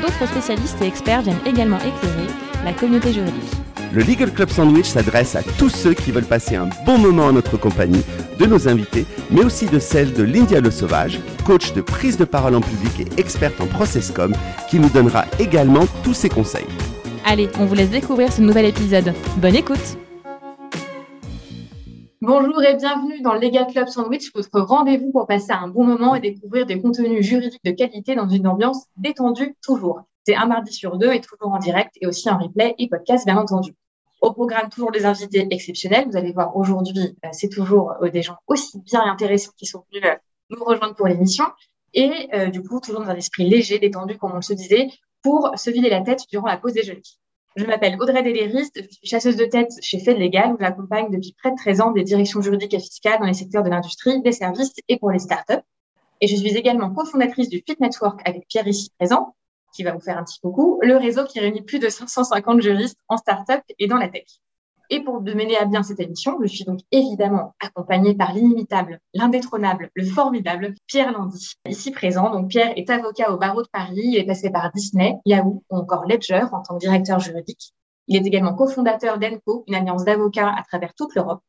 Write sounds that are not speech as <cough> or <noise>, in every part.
D'autres spécialistes et experts viennent également éclairer la communauté juridique. Le Legal Club Sandwich s'adresse à tous ceux qui veulent passer un bon moment en notre compagnie, de nos invités, mais aussi de celle de Lindia Le Sauvage, coach de prise de parole en public et experte en processcom, qui nous donnera également tous ses conseils. Allez, on vous laisse découvrir ce nouvel épisode. Bonne écoute Bonjour et bienvenue dans le Legal Club Sandwich, votre rendez-vous pour passer un bon moment et découvrir des contenus juridiques de qualité dans une ambiance détendue toujours. C'est un mardi sur deux et toujours en direct et aussi en replay et podcast bien entendu. Au programme, toujours des invités exceptionnels. Vous allez voir aujourd'hui, euh, c'est toujours euh, des gens aussi bien intéressants qui sont venus euh, nous rejoindre pour l'émission. Et du coup, toujours dans un esprit léger, détendu, comme on le se disait, pour se vider la tête durant la pause déjeuner. Je m'appelle Audrey Delériste, je suis chasseuse de tête chez Fed Legal, où j'accompagne depuis près de 13 ans des directions juridiques et fiscales dans les secteurs de l'industrie, des services et pour les startups. Et je suis également cofondatrice du Fit Network avec Pierre ici présent, qui va vous faire un petit coucou, le réseau qui réunit plus de 550 juristes en startup et dans la tech. Et pour mener à bien cette émission, je suis donc évidemment accompagnée par l'inimitable, l'indétrônable, le formidable Pierre Landy, ici présent. Donc Pierre est avocat au barreau de Paris, il est passé par Disney, Yahoo ou encore Ledger en tant que directeur juridique. Il est également cofondateur d'ENCO, une alliance d'avocats à travers toute l'Europe.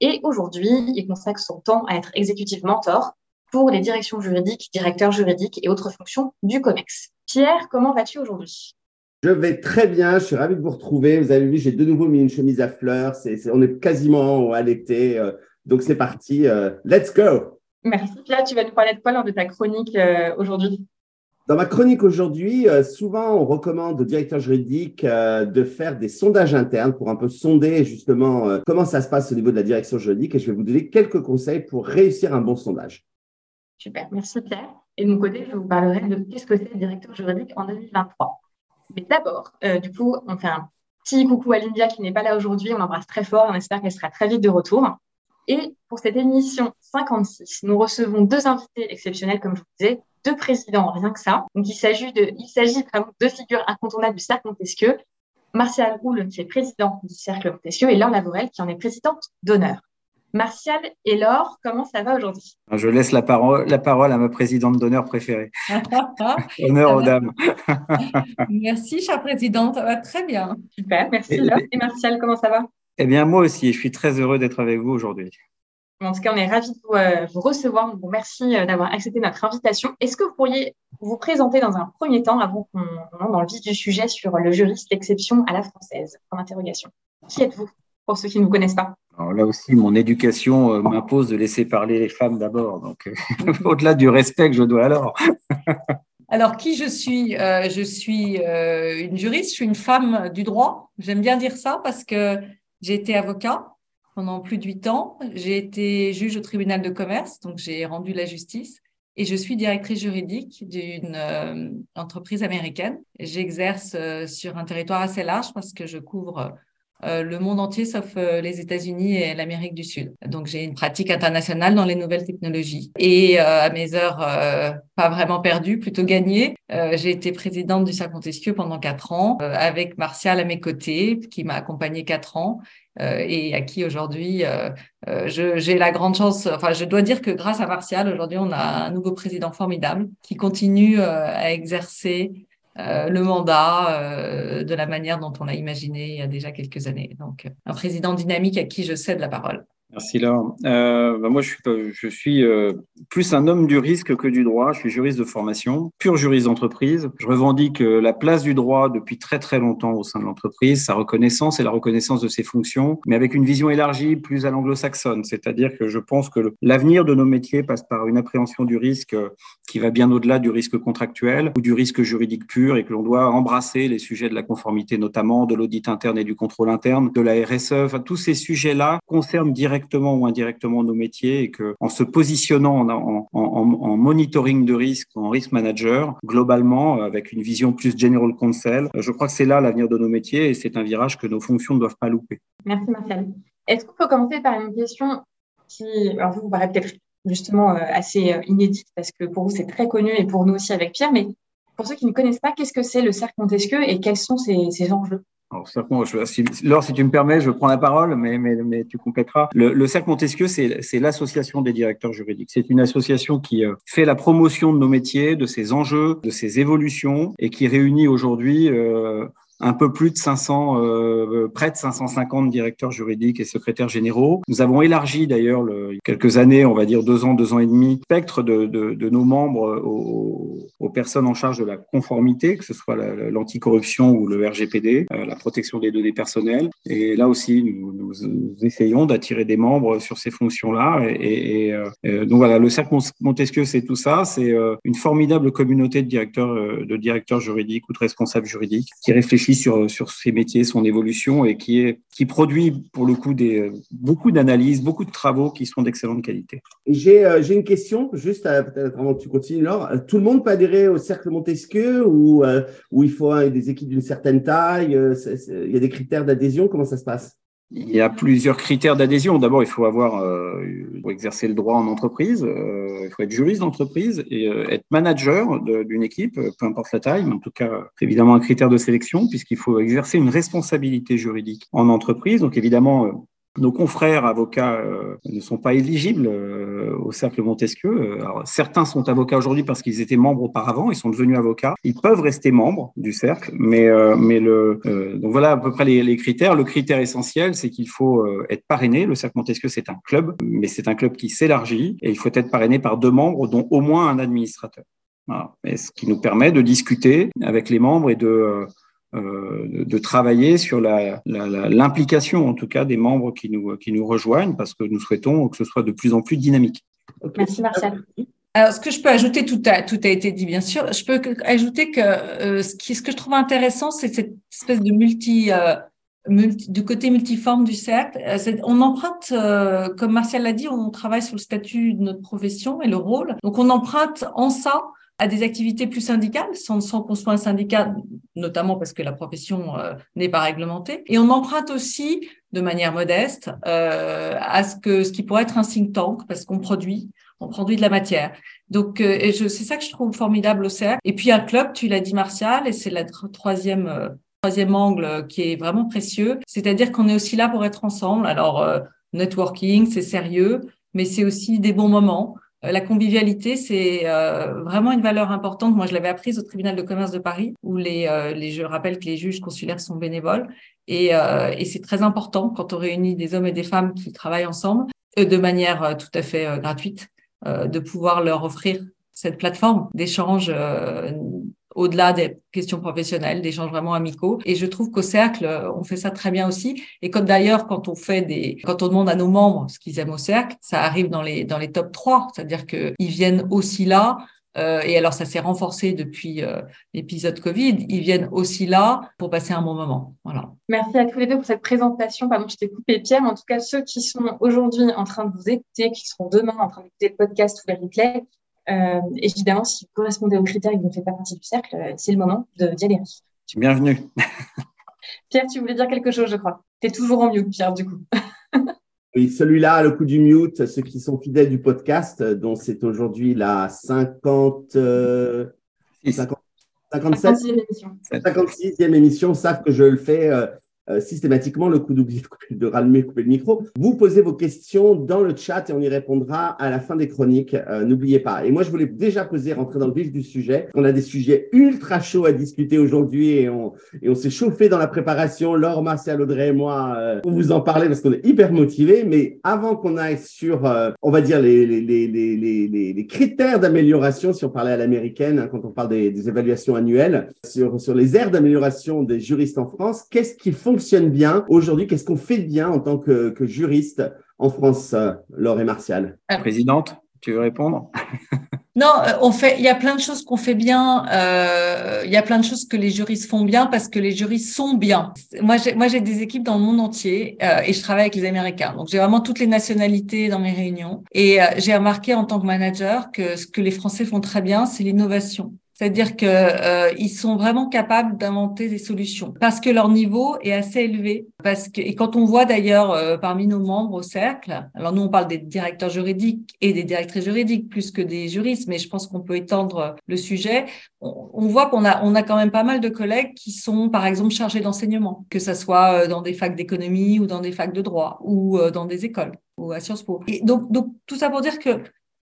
Et aujourd'hui, il consacre son temps à être exécutif mentor pour les directions juridiques, directeurs juridiques et autres fonctions du COMEX. Pierre, comment vas-tu aujourd'hui? Je vais très bien, je suis ravi de vous retrouver. Vous avez vu, j'ai de nouveau mis une chemise à fleurs. on est quasiment à l'été. Euh, donc c'est parti, euh, let's go. Merci Pierre, tu vas nous parler de quoi lors de ta chronique euh, aujourd'hui? Dans ma chronique aujourd'hui, souvent on recommande aux directeurs juridiques de faire des sondages internes pour un peu sonder justement comment ça se passe au niveau de la direction juridique et je vais vous donner quelques conseils pour réussir un bon sondage. Super, merci Pierre. Et de mon côté, je vous parlerai de qu'est-ce que c'est le directeur juridique en 2023. Mais d'abord, euh, du coup, on fait un petit coucou à Lindia qui n'est pas là aujourd'hui. On l'embrasse très fort. On espère qu'elle sera très vite de retour. Et pour cette émission 56, nous recevons deux invités exceptionnels, comme je vous disais, deux présidents, rien que ça. Donc, il s'agit de, il s'agit de deux figures incontournables du Cercle Montesquieu. Martial Roule, qui est président du Cercle Montesquieu, et Laure Lavorel, qui en est présidente d'honneur. Martial et Laure, comment ça va aujourd'hui? Je laisse la parole, la parole à ma présidente d'honneur préférée. <laughs> Honneur aux dames. <laughs> merci, chère présidente, ça va très bien. Super, merci Laure. Et Martial, comment ça va? Eh bien, moi aussi, je suis très heureux d'être avec vous aujourd'hui. En tout cas, on est ravis de vous, euh, recevoir. Vous merci euh, d'avoir accepté notre invitation. Est-ce que vous pourriez vous présenter dans un premier temps, avant qu'on entre dans le vif du sujet sur le juriste l'exception à la française? En interrogation. Qui êtes-vous pour ceux qui ne vous connaissent pas? Alors là aussi, mon éducation euh, m'impose de laisser parler les femmes d'abord. Donc, euh, <laughs> au-delà du respect que je dois alors. <laughs> alors, qui je suis euh, Je suis une juriste, je suis une femme du droit. J'aime bien dire ça parce que j'ai été avocat pendant plus de huit ans. J'ai été juge au tribunal de commerce, donc j'ai rendu la justice. Et je suis directrice juridique d'une entreprise américaine. J'exerce sur un territoire assez large parce que je couvre le monde entier sauf euh, les États-Unis et l'Amérique du Sud. Donc j'ai une pratique internationale dans les nouvelles technologies et euh, à mes heures pas vraiment perdues, plutôt gagnées, j'ai été présidente du Cercle Montesquieu pendant quatre ans avec Martial à mes côtés qui m'a accompagnée quatre ans et à qui aujourd'hui j'ai la grande chance, enfin je dois dire que grâce à Martial aujourd'hui on a un nouveau président formidable qui continue à exercer euh, le mandat euh, de la manière dont on l'a imaginé il y a déjà quelques années. Donc, un président dynamique à qui je cède la parole. Merci Laure. Euh, bah, moi, je suis, euh, plus un homme du risque que du droit. Je suis juriste de formation, pur juriste d'entreprise. Je revendique euh, la place du droit depuis très très longtemps au sein de l'entreprise, sa reconnaissance et la reconnaissance de ses fonctions, mais avec une vision élargie plus à l'anglo-saxonne. C'est-à-dire que je pense que l'avenir de nos métiers passe par une appréhension du risque qui va bien au-delà du risque contractuel ou du risque juridique pur et que l'on doit embrasser les sujets de la conformité notamment, de l'audit interne et du contrôle interne, de la RSE. Enfin, tous ces sujets-là concernent directement directement ou indirectement nos métiers et que en se positionnant en, monitoring de risque, en risk manager, globalement, avec une vision plus general counsel, je crois que c'est là l'avenir de nos métiers et c'est un virage que nos fonctions ne doivent pas louper. Merci Marcel. Est-ce qu'on peut commencer par une question qui, alors vous, vous paraît peut-être justement euh, assez euh, inédite parce que pour vous c'est très connu et pour nous aussi avec Pierre, mais pour ceux qui ne connaissent pas, qu'est-ce que c'est le cercle Montesquieu et quels sont ses enjeux? Alors, si, tu me permets, je prends la parole, mais, tu compléteras. Le, le Montesquieu, c'est l'association des directeurs juridiques. C'est une association qui euh, fait la promotion de nos métiers, de ses enjeux, de ses évolutions, et qui réunit aujourd'hui euh, un peu plus de 500, euh, près de 550 directeurs juridiques et secrétaires généraux. Nous avons élargi d'ailleurs quelques années, on va dire deux ans, deux ans et demi, le spectre de, nos membres aux, personnes en charge de la conformité, que ce soit l'anticorruption ou le RGPD, euh, la protection des données personnelles. Et là aussi, nous, essayons d'attirer des membres sur ces fonctions-là. Et, euh, donc voilà, le cercle Montesquieu, c'est tout ça. C'est une formidable communauté de directeurs, de directeurs juridiques ou de responsables juridiques qui réfléchissent sur, sur ses métiers, son évolution et qui, est, qui produit pour le coup des, beaucoup d'analyses, beaucoup de travaux qui sont d'excellente qualité. J'ai euh, une question, juste avant que tu continues, Laure. Tout le monde peut adhérer au Cercle Montesquieu ou, euh, il faut des équipes d'une certaine taille euh, Il y a des critères d'adhésion Comment ça se passe? Il y a plusieurs critères d'adhésion. D'abord, il faut avoir, euh, exercer le droit en entreprise, euh, il faut être juriste d'entreprise et euh, être manager d'une équipe, peu importe la taille, mais en tout cas, c'est évidemment un critère de sélection puisqu'il faut exercer une responsabilité juridique en entreprise. Donc évidemment, nos confrères avocats euh, ne sont pas éligibles euh, au cercle Montesquieu. Alors, certains sont avocats aujourd'hui parce qu'ils étaient membres auparavant, ils sont devenus avocats. Ils peuvent rester membres du cercle, mais euh, le donc voilà à peu près les, critères. Le critère essentiel, c'est qu'il faut être parrainé. Le cercle Montesquieu, c'est un club, mais c'est un club qui s'élargit et il faut être parrainé par deux membres, dont au moins un administrateur. Ce qui nous permet de discuter avec les membres et de euh, de, travailler sur l'implication, la, en tout cas, des membres qui nous, qui nous rejoignent, parce que nous souhaitons que ce soit de plus en plus dynamique. Merci Marcel. Alors, ce que je peux ajouter, tout a, tout a été dit, bien sûr. Je peux ajouter que euh, ce, qui, ce que je trouve intéressant, c'est cette espèce de multi, euh, multi, du côté multiforme du cercle. on emprunte, comme Martial l'a dit, on travaille sur le statut de notre profession et le rôle. Donc, on emprunte en ça à des activités plus syndicales, sans, sans qu'on soit un syndicat, notamment parce que la profession euh, n'est pas réglementée. Et on emprunte aussi, de manière modeste, euh, à ce que ce qui pourrait être un think tank, parce qu'on produit, on produit de la matière. Donc, euh, c'est ça que je trouve formidable au cercle. Et puis un club, tu l'as dit, Martial, et c'est la troisième euh, troisième angle qui est vraiment précieux, c'est-à-dire qu'on est aussi là pour être ensemble. Alors, euh, networking, c'est sérieux, mais c'est aussi des bons moments. Euh, la convivialité, c'est euh, vraiment une valeur importante. Moi, je l'avais apprise au tribunal de commerce de Paris, où les, euh, je rappelle que les juges consulaires sont bénévoles. Et c'est très important quand on réunit des hommes et des femmes qui travaillent ensemble, de manière tout à fait gratuite, de pouvoir leur offrir cette plateforme d'échange au-delà des questions professionnelles, d'échanges vraiment amicaux. Et je trouve qu'au cercle, on fait ça très bien aussi. Et comme d'ailleurs, quand on fait des, quand on demande à nos membres ce qu'ils aiment au cercle, ça arrive dans les, dans les top 3. C'est-à-dire qu'ils viennent aussi là. Euh, et alors, ça s'est renforcé depuis euh, l'épisode Covid. Ils viennent aussi là pour passer un bon moment. Voilà. Merci à tous les deux pour cette présentation. Pardon, je t'ai coupé, Pierre. En tout cas, ceux qui sont aujourd'hui en train de vous écouter, qui seront demain en train d'écouter le podcast ou le replay, euh, évidemment, si vous correspondez aux critères et que vous ne faites pas partie du cercle, euh, c'est le moment d'y adhérer. Bienvenue. <laughs> Pierre, tu voulais dire quelque chose, je crois. Tu es toujours en mute, Pierre, du coup. <laughs> oui, celui-là, le coup du mute, ceux qui sont fidèles du podcast, dont c'est aujourd'hui la 50, euh, 50 57, 56e émission. 56e émission, savent que je le fais euh, euh, systématiquement le coup d'oubli de rallumer, couper le micro. Vous posez vos questions dans le chat et on y répondra à la fin des chroniques. Euh, n'oubliez pas. Et moi, je voulais déjà poser, rentrer dans le vif du sujet. On a des sujets ultra chauds à discuter aujourd'hui et on, et on s'est chauffé dans la préparation. Laure, Martial, Audrey et moi, euh, pour vous en parler parce qu'on est hyper motivés. Mais avant qu'on aille sur, on va dire, les, les, les, les, les critères d'amélioration, si on parlait à l'américaine, hein, quand on parle des, des, évaluations annuelles, sur, sur les aires d'amélioration des juristes en France, qu'est-ce qu'ils font fonctionne bien aujourd'hui Qu'est-ce qu'on fait bien en tant que, juriste en France, euh, Laure et Martial? Présidente Tu veux répondre? <laughs> Non, euh, on fait. Il y a plein de choses qu'on fait bien. Euh, il y a plein de choses que les juristes font bien parce que les juristes sont bien. Moi, j'ai, moi, j'ai des équipes dans le monde entier euh, et je travaille avec les Américains. Donc, j'ai vraiment toutes les nationalités dans mes réunions. Et euh, j'ai remarqué en tant que manager que ce que les Français font très bien, c'est l'innovation. C'est-à-dire que euh, sont vraiment capables d'inventer des solutions parce que leur niveau est assez élevé. Parce que et quand on voit d'ailleurs euh, parmi nos membres au cercle, alors nous on parle des directeurs juridiques et des directrices juridiques plus que des juristes, mais je pense qu'on peut étendre le sujet. On, voit qu'on a on a quand même pas mal de collègues qui sont par exemple chargés d'enseignement, que ça soit euh, dans des facs d'économie ou dans des facs de droit ou euh, dans des écoles ou à Sciences Po. Et donc tout ça pour dire que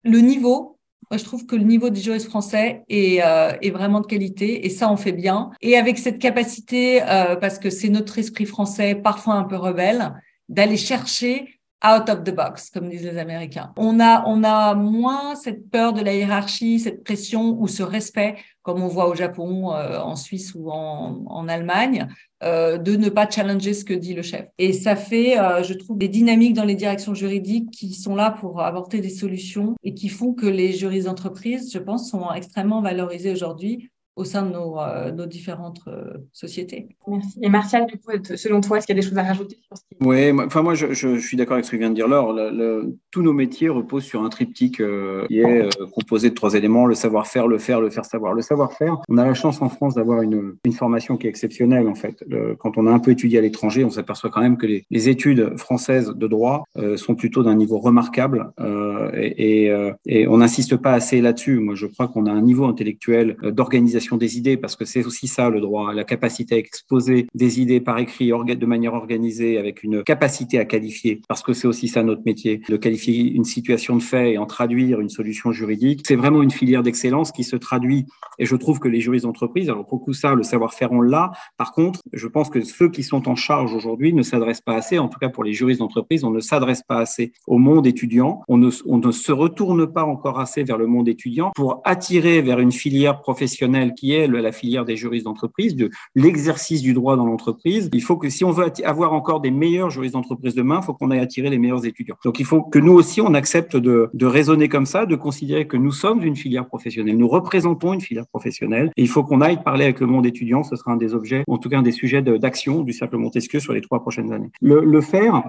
le niveau moi, je trouve que le niveau des juristes français est, euh, est, vraiment de qualité et ça, on fait bien. Et avec cette capacité, euh, parce que c'est notre esprit français, parfois un peu rebelle, d'aller chercher out of the box, comme disent les Américains. On a, on a moins cette peur de la hiérarchie, cette pression ou ce respect, comme on voit au Japon, euh, en Suisse ou en, en Allemagne, euh, de ne pas challenger ce que dit le chef. Et ça fait, euh, je trouve, des dynamiques dans les directions juridiques qui sont là pour apporter des solutions et qui font que les juristes d'entreprise, je pense, sont extrêmement valorisés aujourd'hui au sein de nos, euh, nos différentes euh, sociétés. Merci. Et Martial, du coup, selon toi, est-ce qu'il y a des choses à rajouter sur ce qui... Oui, enfin moi, je, je, je, suis d'accord avec ce que vient de dire Laure. Le, le, tous nos métiers reposent sur un triptyque euh, qui est euh, composé de trois éléments le savoir-faire, le faire, le faire savoir. Le savoir-faire, on a la chance en France d'avoir une, une formation qui est exceptionnelle en fait. Le, quand on a un peu étudié à l'étranger, on s'aperçoit quand même que les, les, études françaises de droit euh, sont plutôt d'un niveau remarquable et, et, et on n'insiste pas assez là-dessus. Moi, je crois qu'on a un niveau intellectuel d'organisation des idées, parce que c'est aussi ça le droit, la capacité à exposer des idées par écrit de manière organisée, avec une capacité à qualifier, parce que c'est aussi ça notre métier, de qualifier une situation de fait et en traduire une solution juridique. C'est vraiment une filière d'excellence qui se traduit, et je trouve que les juristes d'entreprise, alors beaucoup ça, le savoir-faire, on l'a. Par contre, je pense que ceux qui sont en charge aujourd'hui ne s'adressent pas assez, en tout cas pour les juristes d'entreprise, on ne s'adresse pas assez au monde étudiant, on ne, on ne se retourne pas encore assez vers le monde étudiant pour attirer vers une filière professionnelle qui est la filière des juristes d'entreprise, de l'exercice du droit dans l'entreprise. Il faut que si on veut avoir encore des meilleurs juristes d'entreprise demain, il faut qu'on aille attirer les meilleurs étudiants. Donc il faut que nous aussi, on accepte de, raisonner comme ça, de considérer que nous sommes une filière professionnelle, nous représentons une filière professionnelle, et il faut qu'on aille parler avec le monde étudiant. Ce sera un des objets, en tout cas un des sujets d'action du cercle Montesquieu sur les trois prochaines années. Le, faire,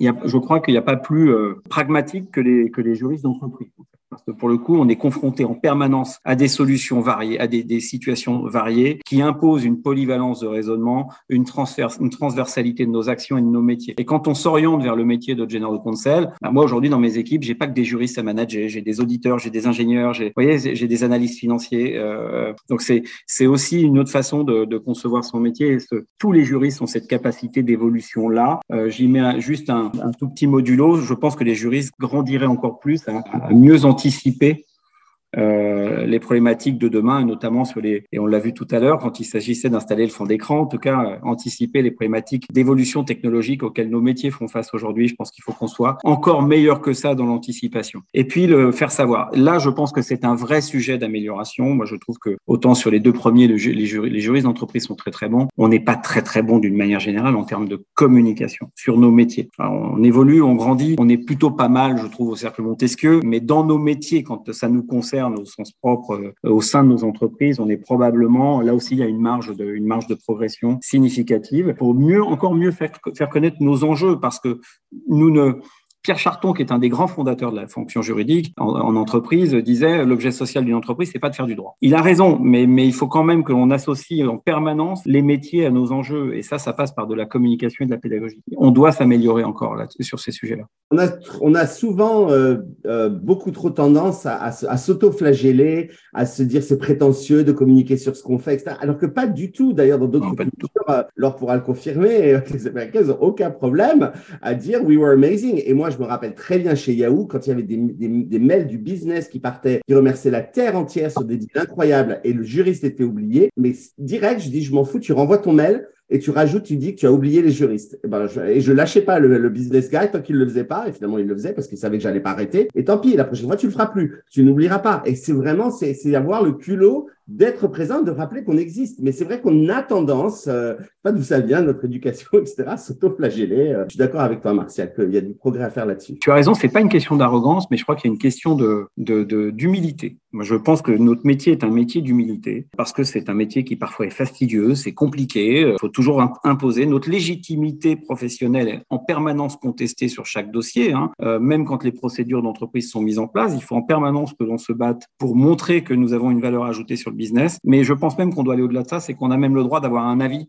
je crois qu'il n'y a pas plus euh, pragmatique que les, que les juristes d'entreprise. Parce que pour le coup, on est confronté en permanence à des solutions variées, à des, des situations variées qui imposent une polyvalence de raisonnement, une, transfert, une transversalité de nos actions et de nos métiers. Et quand on s'oriente vers le métier de general counsel, bah moi aujourd'hui dans mes équipes, j'ai pas que des juristes à manager, j'ai des auditeurs, j'ai des ingénieurs, j'ai, voyez, j'ai des analystes financiers. Euh, donc c'est c'est aussi une autre façon de, de concevoir son métier. Tous les juristes ont cette capacité d'évolution là. Euh, J'y mets juste un, un, tout petit modulo. Je pense que les juristes grandiraient encore plus à mieux anticiper anticiper euh, les problématiques de demain, notamment sur les, et on l'a vu tout à l'heure, quand il s'agissait d'installer le fond d'écran, en tout cas, euh, anticiper les problématiques d'évolution technologique auxquelles nos métiers font face aujourd'hui. Je pense qu'il faut qu'on soit encore meilleur que ça dans l'anticipation. Et puis, le faire savoir. Là, je pense que c'est un vrai sujet d'amélioration. Moi, je trouve que autant sur les deux premiers, les, jur les juristes d'entreprise sont très, très bons. On n'est pas très, très bon d'une manière générale en termes de communication sur nos métiers. On évolue, on grandit, on est plutôt pas mal, je trouve, au cercle Montesquieu, mais dans nos métiers, quand ça nous concerne, au sens propre euh, au sein de nos entreprises, on est probablement là aussi il y a une marge de une marge de progression significative pour mieux encore mieux faire faire connaître nos enjeux parce que nous ne Pierre Charton, qui est un des grands fondateurs de la fonction juridique en, en entreprise, disait l'objet social d'une entreprise, c'est pas de faire du droit. Il a raison, mais, mais il faut quand même que l'on associe en permanence les métiers à nos enjeux. Et ça, ça passe par de la communication et de la pédagogie. On doit s'améliorer encore là sur ces sujets-là. On a, on a souvent euh, euh, beaucoup trop tendance à, à, à s'auto-flageller, à se dire c'est prétentieux de communiquer sur ce qu'on fait, etc. Alors que pas du tout. D'ailleurs, dans d'autres cultures, euh, Laure pourra le confirmer, <laughs> les Américains n'ont aucun problème à dire we were amazing. Et moi, je me rappelle très bien chez Yahoo, quand il y avait des, mails du business qui partaient, qui remerciaient la terre entière sur des deals incroyables et le juriste était oublié. Mais direct, je dis, je m'en fous, tu renvoies ton mail et tu rajoutes, tu dis que tu as oublié les juristes. Et, ben, je, et je lâchais pas le, business guy tant qu'il le faisait pas. Et finalement, il le faisait parce qu'il savait que j'allais pas arrêter. Et tant pis, la prochaine fois, tu le feras plus. Tu n'oublieras pas. Et c'est vraiment, c'est avoir le culot d'être présent, de rappeler qu'on existe. Mais c'est vrai qu'on a tendance, euh, pas d'où ça vient, notre éducation, <laughs> etc., s'auto-flageller. Euh, je suis d'accord avec toi, Martial, qu'il y a du progrès à faire là-dessus. Tu as raison, c'est pas une question d'arrogance, mais je crois qu'il y a une question de, d'humilité. Moi, je pense que notre métier est un métier d'humilité parce que c'est un métier qui parfois est fastidieux, c'est compliqué. Il faut toujours imposer notre légitimité professionnelle en permanence contestée sur chaque dossier. Hein. Euh, même quand les procédures d'entreprise sont mises en place, il faut en permanence que l'on se batte pour montrer que nous avons une valeur ajoutée sur le business. Mais je pense même qu'on doit aller au-delà de ça, c'est qu'on a même le droit d'avoir un avis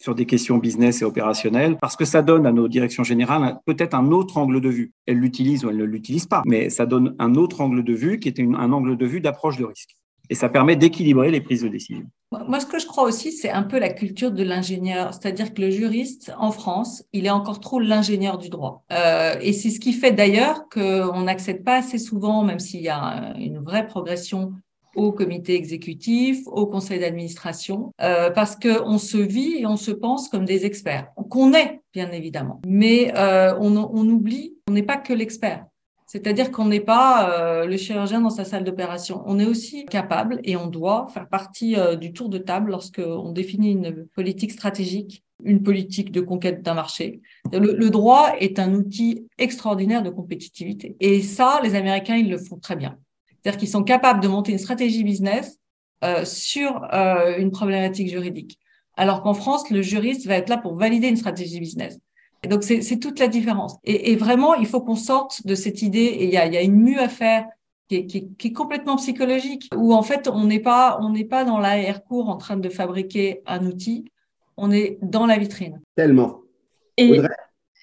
sur des questions business et opérationnelles, parce que ça donne à nos directions générales peut-être un autre angle de vue. Elles l'utilisent ou elles ne l'utilisent pas, mais ça donne un autre angle de vue qui est un angle de vue d'approche de risque. Et ça permet d'équilibrer les prises de décision. Moi, ce que je crois aussi, c'est un peu la culture de l'ingénieur. C'est-à-dire que le juriste, en France, il est encore trop l'ingénieur du droit. Euh, et c'est ce qui fait d'ailleurs qu'on n'accède pas assez souvent, même s'il y a une vraie progression au comité exécutif, au conseil d'administration, euh, parce qu'on se vit et on se pense comme des experts, qu'on est, bien évidemment. Mais euh, on, on, oublie, on n'est pas que l'expert. C'est-à-dire qu'on n'est pas euh, le chirurgien dans sa salle d'opération. On est aussi capable et on doit faire partie euh, du tour de table lorsqu'on définit une politique stratégique, une politique de conquête d'un marché. Le, le droit est un outil extraordinaire de compétitivité. Et ça, les Américains, ils le font très bien. C'est-à-dire qu'ils sont capables de monter une stratégie business euh, sur euh, une problématique juridique. Alors qu'en France, le juriste va être là pour valider une stratégie business. Et donc, c'est toute la différence. Et, et vraiment, il faut qu'on sorte de cette idée, et il y a, y a, une mue à faire qui est, qui, qui est, complètement psychologique, où en fait, on n'est pas, on n'est pas dans l'AR cours en train de fabriquer un outil, on est dans la vitrine. Tellement. Et,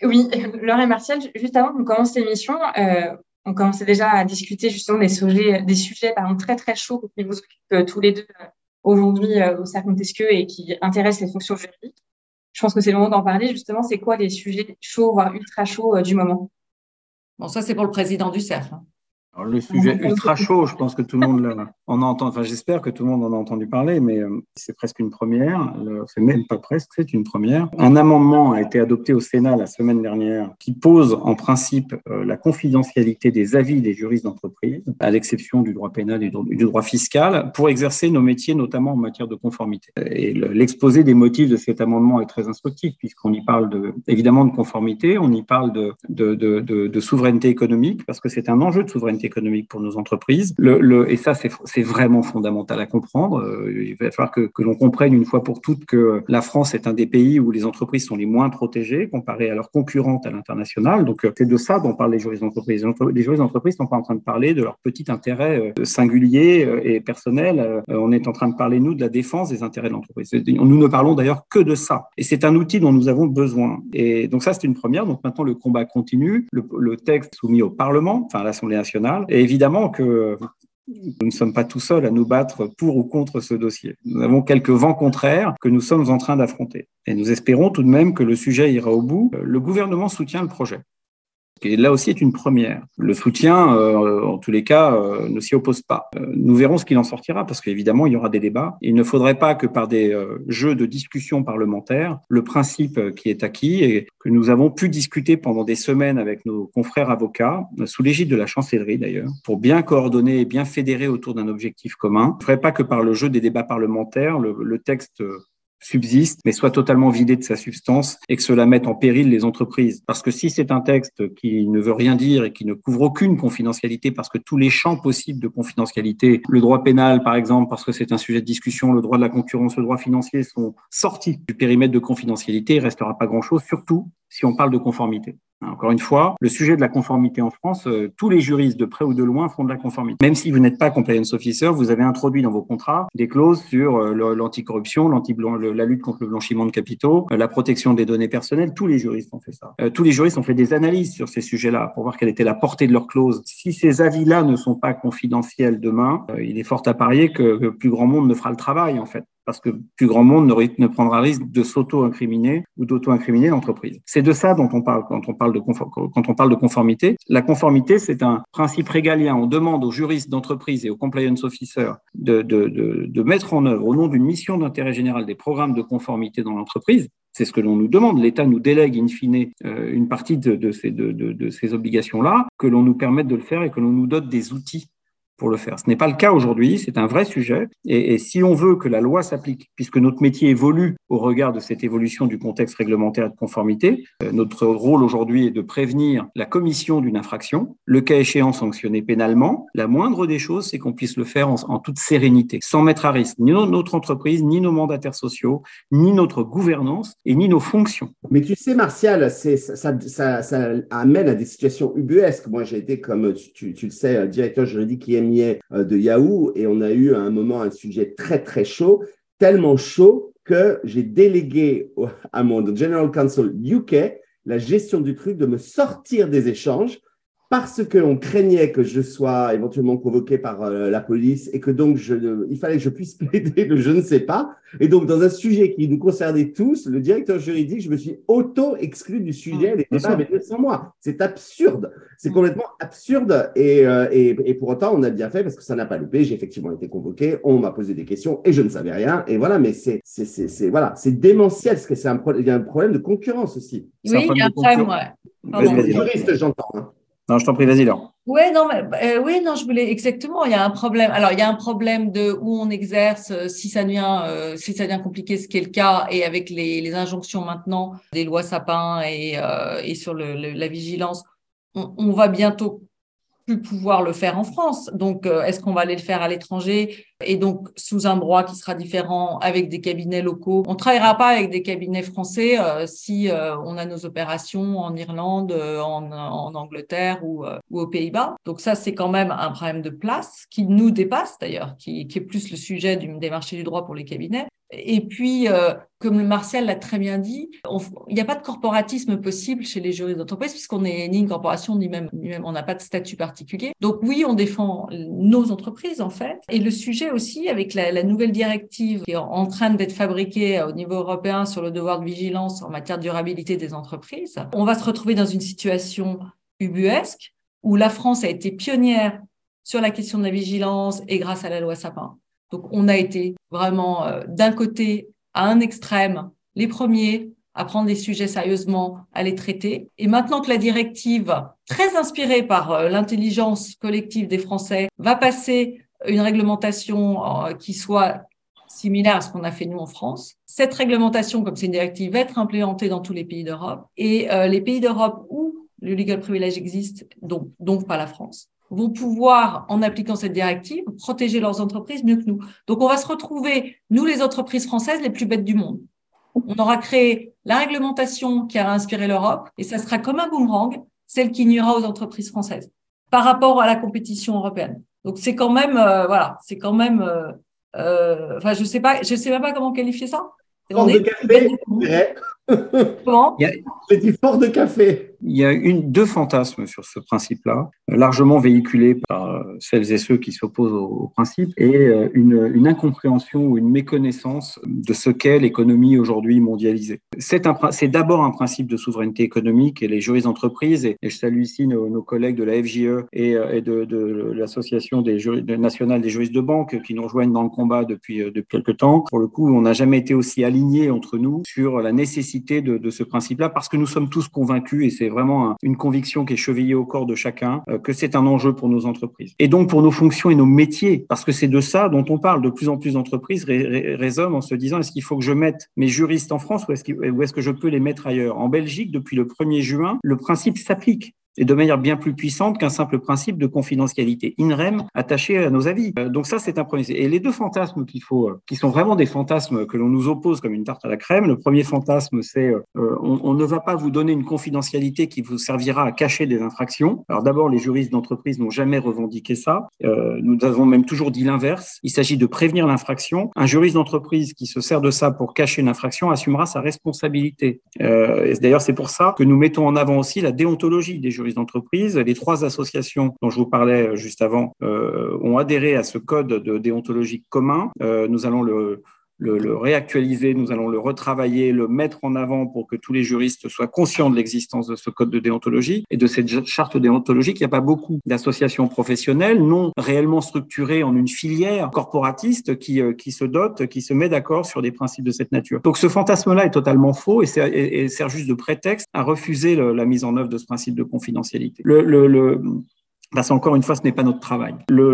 oui, <laughs> Laure et Martial, juste avant qu'on commence l'émission, euh, on commençait déjà à discuter justement des sujets, des sujets très très chauds qui vous occupent euh, tous les deux euh, aujourd'hui euh, au Cercle Montesquieu et qui intéressent les fonctions juridiques. Je pense que c'est le moment d'en parler justement. C'est quoi les sujets chauds, voire ultra chauds du moment? Bon, ça c'est pour le président du cercle. Le sujet ultra chaud, je pense que tout le monde en entend, enfin j'espère que tout le monde en a entendu parler, mais euh, c'est presque une première, c'est même pas presque, c'est une première. Un amendement a été adopté au Sénat la semaine dernière qui pose en principe euh, la confidentialité des avis des juristes d'entreprise, à l'exception du droit pénal et du droit fiscal, pour exercer nos métiers, notamment en matière de conformité. Et l'exposé des motifs de cet amendement est très instructif, puisqu'on y parle de, évidemment de conformité, on y parle de, de, de, de souveraineté économique, parce que c'est un enjeu de souveraineté économique pour nos entreprises. Et ça, c'est vraiment fondamental à comprendre. Euh, il va falloir que, l'on comprenne une fois pour toutes que la France est un des pays où les entreprises sont les moins protégées comparées à leurs concurrentes à l'international. Donc, euh, c'est de ça dont parlent les juristes d'entreprise. Les juristes d'entreprise sont pas en train de parler de leur petit intérêt euh, singulier et personnel. On est en train de parler, nous, de la défense des intérêts de l'entreprise. Nous ne parlons d'ailleurs que de ça. Et c'est un outil dont nous avons besoin. Et donc, ça, c'est une première. Donc, maintenant, le combat continue. Le texte soumis au Parlement, enfin à l'Assemblée nationale, et évidemment que nous ne sommes pas tout seuls à nous battre pour ou contre ce dossier. Nous avons quelques vents contraires que nous sommes en train d'affronter. Et nous espérons tout de même que le sujet ira au bout. Le gouvernement soutient le projet qui là aussi est une première. Le soutien, euh, en tous les cas, euh, ne s'y oppose pas. Euh, nous verrons ce qu'il en sortira, parce qu'évidemment, il y aura des débats. Il ne faudrait pas que par des jeux de discussion parlementaire, le principe qui est acquis et que nous avons pu discuter pendant des semaines avec nos confrères avocats, sous l'égide de la chancellerie d'ailleurs, pour bien coordonner et bien fédérer autour d'un objectif commun. Ne faudrait pas que par le jeu des débats parlementaires, le, le texte subsiste, mais soit totalement vidé de sa substance et que cela mette en péril les entreprises. Parce que si c'est un texte qui ne veut rien dire et qui ne couvre aucune confidentialité, parce que tous les champs possibles de confidentialité, le droit pénal par exemple, parce que c'est un sujet de discussion, le droit de la concurrence, le droit financier sont sortis du périmètre de confidentialité, il restera pas grand-chose, surtout si on parle de conformité. Encore une fois, le sujet de la conformité en France, euh, tous les juristes de près ou de loin font de la conformité. Même si vous n'êtes pas compliance officer, vous avez introduit dans vos contrats des clauses sur euh, l'anticorruption, la lutte contre le blanchiment de capitaux, euh, la protection des données personnelles. Tous les juristes ont fait ça. tous les juristes ont fait des analyses sur ces sujets-là pour voir quelle était la portée de leurs clauses. Si ces avis-là ne sont pas confidentiels demain, il est fort à parier que, que plus grand monde ne fera le travail en fait parce que plus grand monde ne, prendra risque de s'auto-incriminer ou d'auto-incriminer l'entreprise. C'est de ça dont on parle quand on parle de, conformité. La conformité, c'est un principe régalien. On demande aux juristes d'entreprise et aux compliance officers de mettre en œuvre, au nom d'une mission d'intérêt général, des programmes de conformité dans l'entreprise. C'est ce que l'on nous demande. L'État nous délègue in fine euh, une partie de, ces, de ces obligations-là, que l'on nous permette de le faire et que l'on nous dote des outils pour le faire. Ce n'est pas le cas aujourd'hui, c'est un vrai sujet. Et, si on veut que la loi s'applique, puisque notre métier évolue au regard de cette évolution du contexte réglementaire et de conformité, euh, notre rôle aujourd'hui est de prévenir la commission d'une infraction, le cas échéant sanctionner pénalement. La moindre des choses, c'est qu'on puisse le faire en, toute sérénité, sans mettre à risque ni notre entreprise, ni nos mandataires sociaux, ni notre gouvernance et ni nos fonctions. Mais tu sais, Martial, ça, amène à des situations ubuesques. Moi, j'ai été, comme tu, le sais, directeur juridique IMI euh, de Yahoo et on a eu à un moment un sujet très très chaud, tellement chaud que j'ai délégué à mon General Counsel UK la gestion du truc de me sortir des échanges parce qu'on craignait que je sois éventuellement convoqué par euh, la police et que donc je, il fallait que je puisse <laughs> plaider le je ne sais pas. Et donc, dans un sujet qui nous concernait tous, le directeur juridique, je me suis auto-exclu du sujet. Les débats avaient sans moi. C'est absurde. C'est complètement absurde. Et, euh, et, et, pour autant, on a bien fait parce que ça n'a pas loupé. J'ai effectivement été convoqué. On m'a posé des questions et je ne savais rien. Et voilà, mais c'est, c'est, c'est, voilà, c'est démentiel parce que c'est un, il y a un problème de concurrence aussi. Oui, il y a un problème, ouais. Juriste, j'entends. Hein. Non, je t'en prie, vas-y. Ouais, non, mais, euh, oui, non, je voulais exactement. Il y a un problème. Alors, il y a un problème de où on exerce, euh, si ça devient, euh, si ça devient compliqué, ce qui est le cas, et avec les, injonctions maintenant des lois Sapin et, et sur la vigilance, on, on, va bientôt plus pouvoir le faire en France. Donc, est-ce qu'on va aller le faire à l'étranger? Et donc sous un droit qui sera différent avec des cabinets locaux. On travaillera pas avec des cabinets français euh, si euh, on a nos opérations en Irlande, euh, en, Angleterre ou, aux Pays-Bas. Donc ça, c'est quand même un problème de place qui nous dépasse d'ailleurs, qui, est plus le sujet des marchés du droit pour les cabinets. Et puis, comme le Martial l'a très bien dit, il n'y a pas de corporatisme possible chez les juristes d'entreprise puisqu'on n'est ni une corporation ni même, ni même on n'a pas de statut particulier. Donc oui, on défend nos entreprises en fait. Et le sujet aussi avec la, nouvelle directive qui est en train d'être fabriquée au niveau européen sur le devoir de vigilance en matière de durabilité des entreprises. On va se retrouver dans une situation ubuesque où la France a été pionnière sur la question de la vigilance et grâce à la loi Sapin. Donc on a été vraiment euh, d'un côté à un extrême les premiers à prendre les sujets sérieusement, à les traiter. Et maintenant que la directive, très inspirée par euh, l'intelligence collective des Français, va passer une réglementation euh, qui soit similaire à ce qu'on a fait nous en France. Cette réglementation, comme c'est une directive, va être implémentée dans tous les pays d'Europe. Et euh, les pays d'Europe où le legal privilege existe, donc, donc pas la France, vont pouvoir, en appliquant cette directive, protéger leurs entreprises mieux que nous. Donc on va se retrouver, nous les entreprises françaises, les plus bêtes du monde. On aura créé la réglementation qui a inspiré l'Europe, et ça sera comme un boomerang, celle qui nuira aux entreprises françaises par rapport à la compétition européenne. Donc c'est quand même, euh, voilà, c'est quand même, euh, euh, enfin je sais pas, je sais même pas comment qualifier ça. On de café, Comment? C'est fort de café. Il y a deux fantasmes sur ce principe-là, largement véhiculés par euh, celles et ceux qui s'opposent au, principe, et euh, une, incompréhension ou une méconnaissance de ce qu'est l'économie aujourd'hui mondialisée. C'est d'abord un principe de souveraineté économique et les juristes d'entreprise, et, je salue ici nos, collègues de la FJE et, euh, et de, l'Association nationale des juristes de banque qui nous rejoignent dans le combat depuis, depuis quelques temps. Pour le coup, on n'a jamais été aussi alignés entre nous sur la nécessité de ce principe-là parce que nous sommes tous convaincus, et c'est vraiment une conviction qui est chevillée au corps de chacun, euh, que c'est un enjeu pour nos entreprises. Et donc pour nos fonctions et nos métiers, parce que c'est de ça dont on parle. De plus en plus d'entreprises raisonnent en se disant, est-ce qu'il faut que je mette mes juristes en France ou est-ce est que je peux les mettre ailleurs? En Belgique, depuis le 1er juin, le principe s'applique et de manière bien plus puissante qu'un simple principe de confidentialité INREM attaché à nos avis. Euh, donc ça, c'est un premier. Et les deux fantasmes qu'il faut, euh, qui sont vraiment des fantasmes que l'on nous oppose comme une tarte à la crème. Le premier fantasme, c'est euh, on, ne va pas vous donner une confidentialité qui vous servira à cacher des infractions. Alors d'abord, les juristes d'entreprise n'ont jamais revendiqué ça. Nous avons même toujours dit l'inverse. Il s'agit de prévenir l'infraction. Un juriste d'entreprise qui se sert de ça pour cacher une infraction assumera sa responsabilité. D'ailleurs, c'est pour ça que nous mettons en avant aussi la déontologie des juristes d'entreprise. Les trois associations dont je vous parlais juste avant euh, ont adhéré à ce code de déontologie commun. Euh, nous allons le le, réactualiser, nous allons le retravailler, le mettre en avant pour que tous les juristes soient conscients de l'existence de ce code de déontologie et de cette charte déontologique. Il n'y a pas beaucoup d'associations professionnelles non réellement structurées en une filière corporatiste qui, euh, qui se dote, qui se met d'accord sur des principes de cette nature. Donc ce fantasme-là est totalement faux et, sert juste de prétexte à refuser la mise en œuvre de ce principe de confidentialité. Le, le, le encore une fois, ce n'est pas notre travail. Le,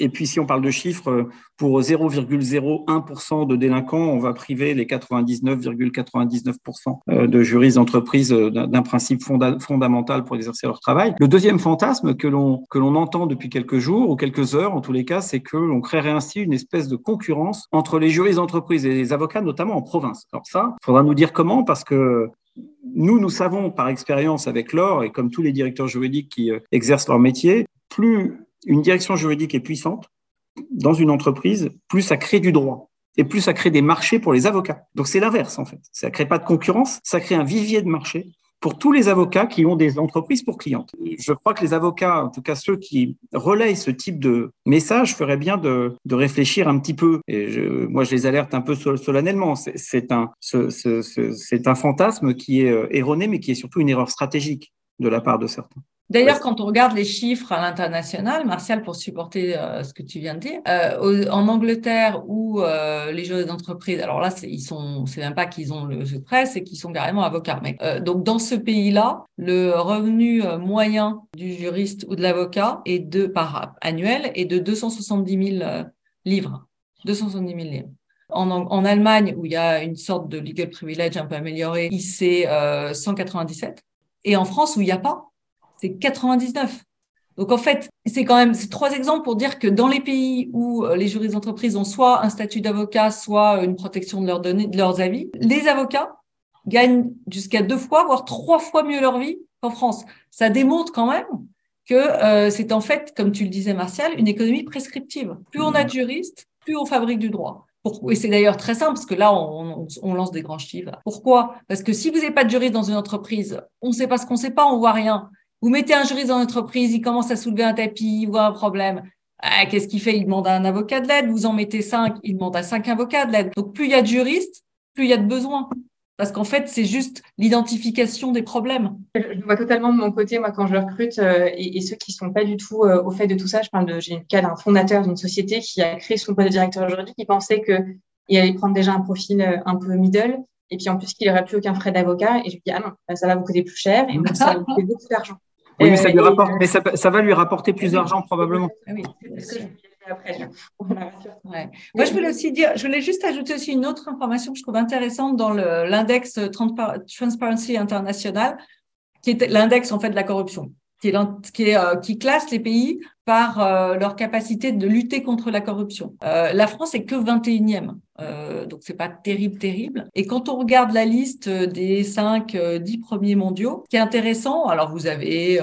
et puis, si on parle de chiffres, pour 0,01% de délinquants, on va priver les 99,99% euh, de juristes d'entreprise euh, d'un principe fondamental pour exercer leur travail. Le deuxième fantasme que l'on entend depuis quelques jours ou quelques heures, en tous les cas, c'est que l'on créerait ainsi une espèce de concurrence entre les juristes d'entreprise et les avocats, notamment en province. Alors ça, il faudra nous dire comment, parce que nous, nous savons par expérience avec l'or, et comme tous les directeurs juridiques qui euh, exercent leur métier, plus une direction juridique est puissante dans une entreprise, plus ça crée du droit et plus ça crée des marchés pour les avocats. Donc c'est l'inverse en fait. Ça crée pas de concurrence, ça crée un vivier de marché pour tous les avocats qui ont des entreprises pour clientes. Je crois que les avocats, en tout cas ceux qui relayent ce type de message, feraient bien de, réfléchir un petit peu. Et moi, je les alerte un peu solennellement. C'est un, c'est un fantasme qui est euh, erroné, mais qui est surtout une erreur stratégique de la part de certains. D'ailleurs, quand on regarde les chiffres à l'international, Martial, pour supporter euh, ce que tu viens de dire, euh, en Angleterre où euh, les juristes d'entreprise, alors là, ils sont, c'est même pas qu'ils ont le secret, c'est qu'ils sont carrément avocats. Mais donc dans ce pays-là, le revenu moyen du juriste ou de l'avocat est de par annuel est de 270 000 livres. 270 000 livres. En, en, Allemagne, où il y a une sorte de legal privilege un peu amélioré, c'est 197. Et en France, où il n'y a pas, c'est 99. Donc en fait, c'est quand même trois exemples pour dire que dans les pays où euh, les juristes d'entreprise ont soit un statut d'avocat, soit une protection de leurs données, de leurs avis, les avocats gagnent jusqu'à deux fois, voire trois fois mieux leur vie qu'en France. Ça démontre quand même que euh, c'est en fait, comme tu le disais Martial, une économie prescriptive. Plus on a de juristes, plus on fabrique du droit. Et c'est d'ailleurs très simple, parce que là, on, lance des grands chiffres. Pourquoi? Parce que si vous n'avez pas de juriste dans une entreprise, on ne sait pas ce qu'on ne sait pas, on voit rien. Vous mettez un juriste dans l'entreprise, il commence à soulever un tapis, il voit un problème. Ah, qu'est-ce qu'il fait? Il demande à un avocat de l'aide. Vous en mettez cinq, il demande à cinq avocats de l'aide. Donc, plus il y a de juristes, plus il y a de besoins. Parce qu'en fait, c'est juste l'identification des problèmes. Je vois totalement de mon côté, moi, quand je recrute euh, et, ceux qui sont pas du tout euh, au fait de tout ça. Je parle de, j'ai le cas d'un fondateur d'une société qui a créé son poste de directeur juridique, qui pensait qu'il allait prendre déjà un profil euh, un peu middle, et puis en plus qu'il n'aurait plus aucun frais d'avocat. Et je lui dis, ah non, ça va vous coûter plus cher, et moi, ça va <laughs> vous coûter beaucoup d'argent. Oui, mais, ça, lui rapporte, mais ça, va lui rapporter plus d'argent probablement. Oui, Moi, je voulais aussi dire, je voulais juste ajouter aussi une autre information que je trouve intéressante dans l'index Transparency International, qui est l'index en fait de la corruption qui, est, euh, qui, classe les pays par euh, leur capacité de lutter contre la corruption. Euh, la France est que 21e, donc c'est pas terrible, terrible. Et quand on regarde la liste des 5, 10 premiers mondiaux, ce qui est intéressant, alors vous avez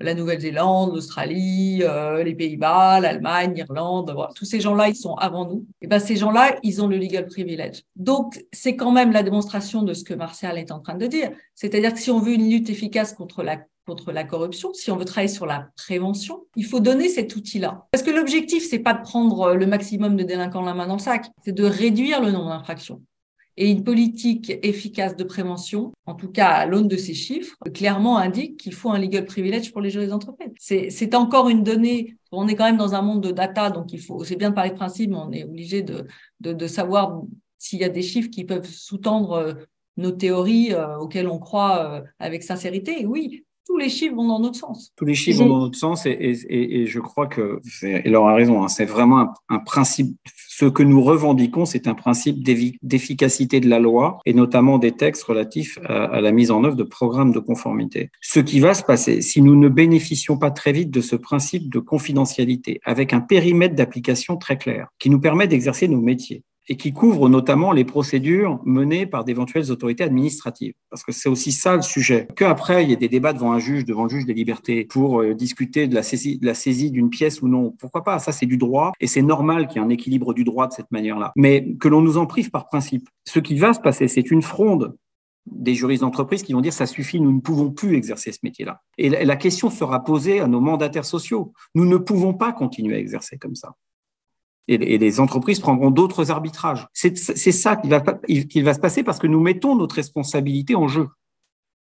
la Nouvelle-Zélande, l'Australie, les Pays-Bas, l'Allemagne, l'Irlande, voilà. tous ces gens-là, ils sont avant nous. Et ben ces gens-là, ils ont le legal privilege. Donc c'est quand même la démonstration de ce que Martial est en train de dire, c'est-à-dire que si on veut une lutte efficace contre la contre la corruption, si on veut travailler sur la prévention, il faut donner cet outil-là. Parce que l'objectif, c'est pas de prendre le maximum de délinquants la main dans le sac, c'est de réduire le nombre d'infractions. Et une politique efficace de prévention, en tout cas à l'aune de ces chiffres, clairement indique qu'il faut un legal privilege pour les juristes d'entreprise. C'est encore une donnée. On est quand même dans un monde de data, donc il faut. C'est bien de parler de principe, mais on est obligé de, de, savoir s'il y a des chiffres qui peuvent sous-tendre euh, nos théories euh, auxquelles on croit euh, avec sincérité. Et oui, tous les chiffres vont dans notre sens. Tous les chiffres vont dans notre sens et, et, et je crois que, et Laure a raison, hein, c'est vraiment un, un, principe, ce que nous revendiquons, c'est un principe d'efficacité de la loi et notamment des textes relatifs à, à, la mise en œuvre de programmes de conformité. Ce qui va se passer, si nous ne bénéficions pas très vite de ce principe de confidentialité avec un périmètre d'application très clair qui nous permet d'exercer nos métiers, et qui couvre notamment les procédures menées par d'éventuelles autorités administratives. Parce que c'est aussi ça le sujet. Qu'après, il y ait des débats devant un juge, devant le juge des libertés, pour euh, discuter de la saisie de la saisie d'une pièce ou non. Pourquoi pas? Ça, c'est du droit et c'est normal qu'il y ait un équilibre du droit de cette manière-là. Mais que l'on nous en prive par principe. Ce qui va se passer, c'est une fronde des juristes d'entreprise qui vont dire ça suffit, nous ne pouvons plus exercer ce métier-là. Et la question sera posée à nos mandataires sociaux. Nous ne pouvons pas continuer à exercer comme ça. Et, les entreprises prendront d'autres arbitrages. C'est ça qui va, va se passer parce que nous mettons notre responsabilité en jeu.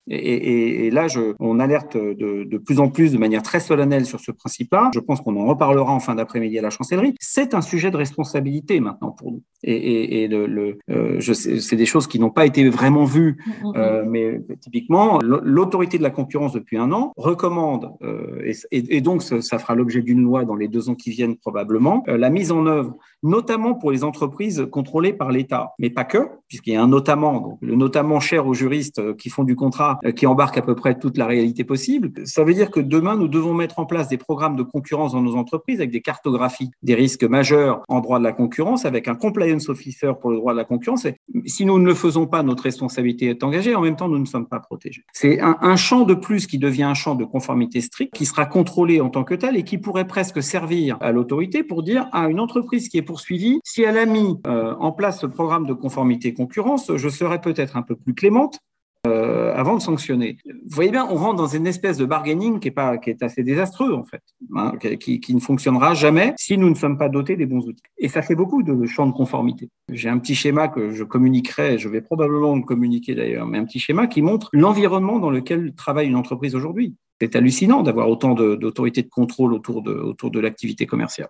Et, là, je, on alerte de, de, plus en plus de manière très solennelle sur ce principe-là. Je pense qu'on en reparlera en fin d'après-midi à la chancellerie. C'est un sujet de responsabilité maintenant pour nous. Et, et le, le euh, c'est des choses qui n'ont pas été vraiment vues, mm, mm, euh, mm. mais typiquement, l'autorité de la concurrence depuis un an recommande, euh, et, donc ça, fera l'objet d'une loi dans les deux ans qui viennent probablement, euh, la mise en œuvre, notamment pour les entreprises contrôlées par l'État, mais pas que, puisqu'il y a un notamment, donc le notamment cher aux juristes euh, qui font du contrat euh, qui embarque à peu près toute la réalité possible. Ça veut dire que demain, nous devons mettre en place des programmes de concurrence dans nos entreprises avec des cartographies des risques majeurs en droit de la concurrence, avec un compliance officer pour le droit de la concurrence. Et si nous ne le faisons pas, notre responsabilité est engagée. En même temps, nous ne sommes pas protégés. C'est un, un champ de plus qui devient un champ de conformité stricte, qui sera contrôlé en tant que tel et qui pourrait presque servir à l'autorité pour dire à une entreprise qui est poursuivie, si elle a mis euh, en place ce programme de conformité concurrence, je serais peut-être un peu plus clémente euh, avant de sanctionner. Vous voyez bien, on rentre dans une espèce de bargaining qui est, pas, qui est assez désastreux, en fait, hein, qui, qui, ne fonctionnera jamais si nous ne sommes pas dotés des bons outils. Et ça fait beaucoup de champs de conformité. J'ai un petit schéma que je communiquerai, je vais probablement le communiquer d'ailleurs, mais un petit schéma qui montre l'environnement dans lequel travaille une entreprise aujourd'hui. C'est hallucinant d'avoir autant d'autorités de, contrôle autour de, autour de l'activité commerciale.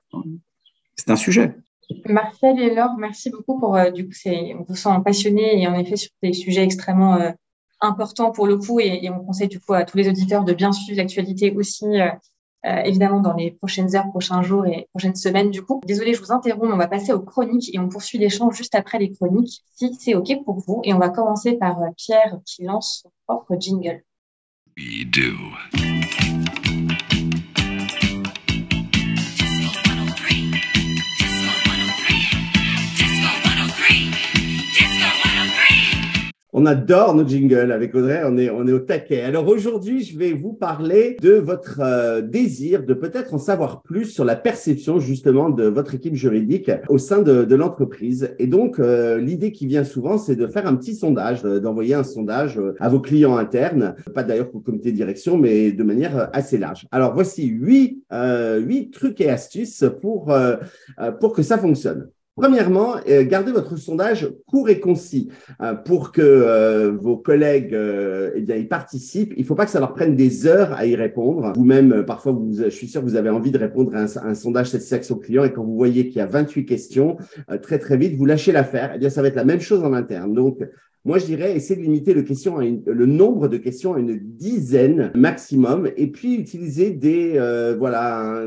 C'est un sujet. Marcel et Laure, merci beaucoup pour, euh, du coup, on vous sent passionné et en effet sur des sujets extrêmement euh, important pour le coup et, on conseille du coup à tous les auditeurs de bien suivre l'actualité aussi euh, euh, évidemment dans les prochaines heures, prochains jours et prochaines semaines du coup. Désolée, je vous interromps, on va passer aux chroniques et on poursuit l'échange juste après les chroniques si c'est OK pour vous. Et on va commencer par euh, Pierre qui lance son propre jingle. On adore nos jingles avec Audrey, on est, on est au taquet. Alors aujourd'hui, je vais vous parler de votre euh, désir de peut-être en savoir plus sur la perception justement de votre équipe juridique au sein de, l'entreprise. Et donc, euh, l'idée qui vient souvent, c'est de faire un petit sondage, euh, d'envoyer un sondage à vos clients internes, pas d'ailleurs pour comité de direction, mais de manière assez large. Alors voici huit, huit trucs et astuces pour, pour que ça fonctionne. Premièrement, euh, gardez votre sondage court et concis euh, pour que euh, vos collègues eh bien, y participent. Il ne faut pas que ça leur prenne des heures à y répondre. Vous-même, parfois, vous, je suis sûr que vous avez envie de répondre à un, un sondage satisfaction client et quand vous voyez qu'il y a 28 questions, très très vite, vous lâchez l'affaire. Eh bien, ça va être la même chose en interne. Donc, moi, je dirais, essayer de limiter le, nombre de questions à une dizaine maximum, et puis utiliser des, euh, voilà,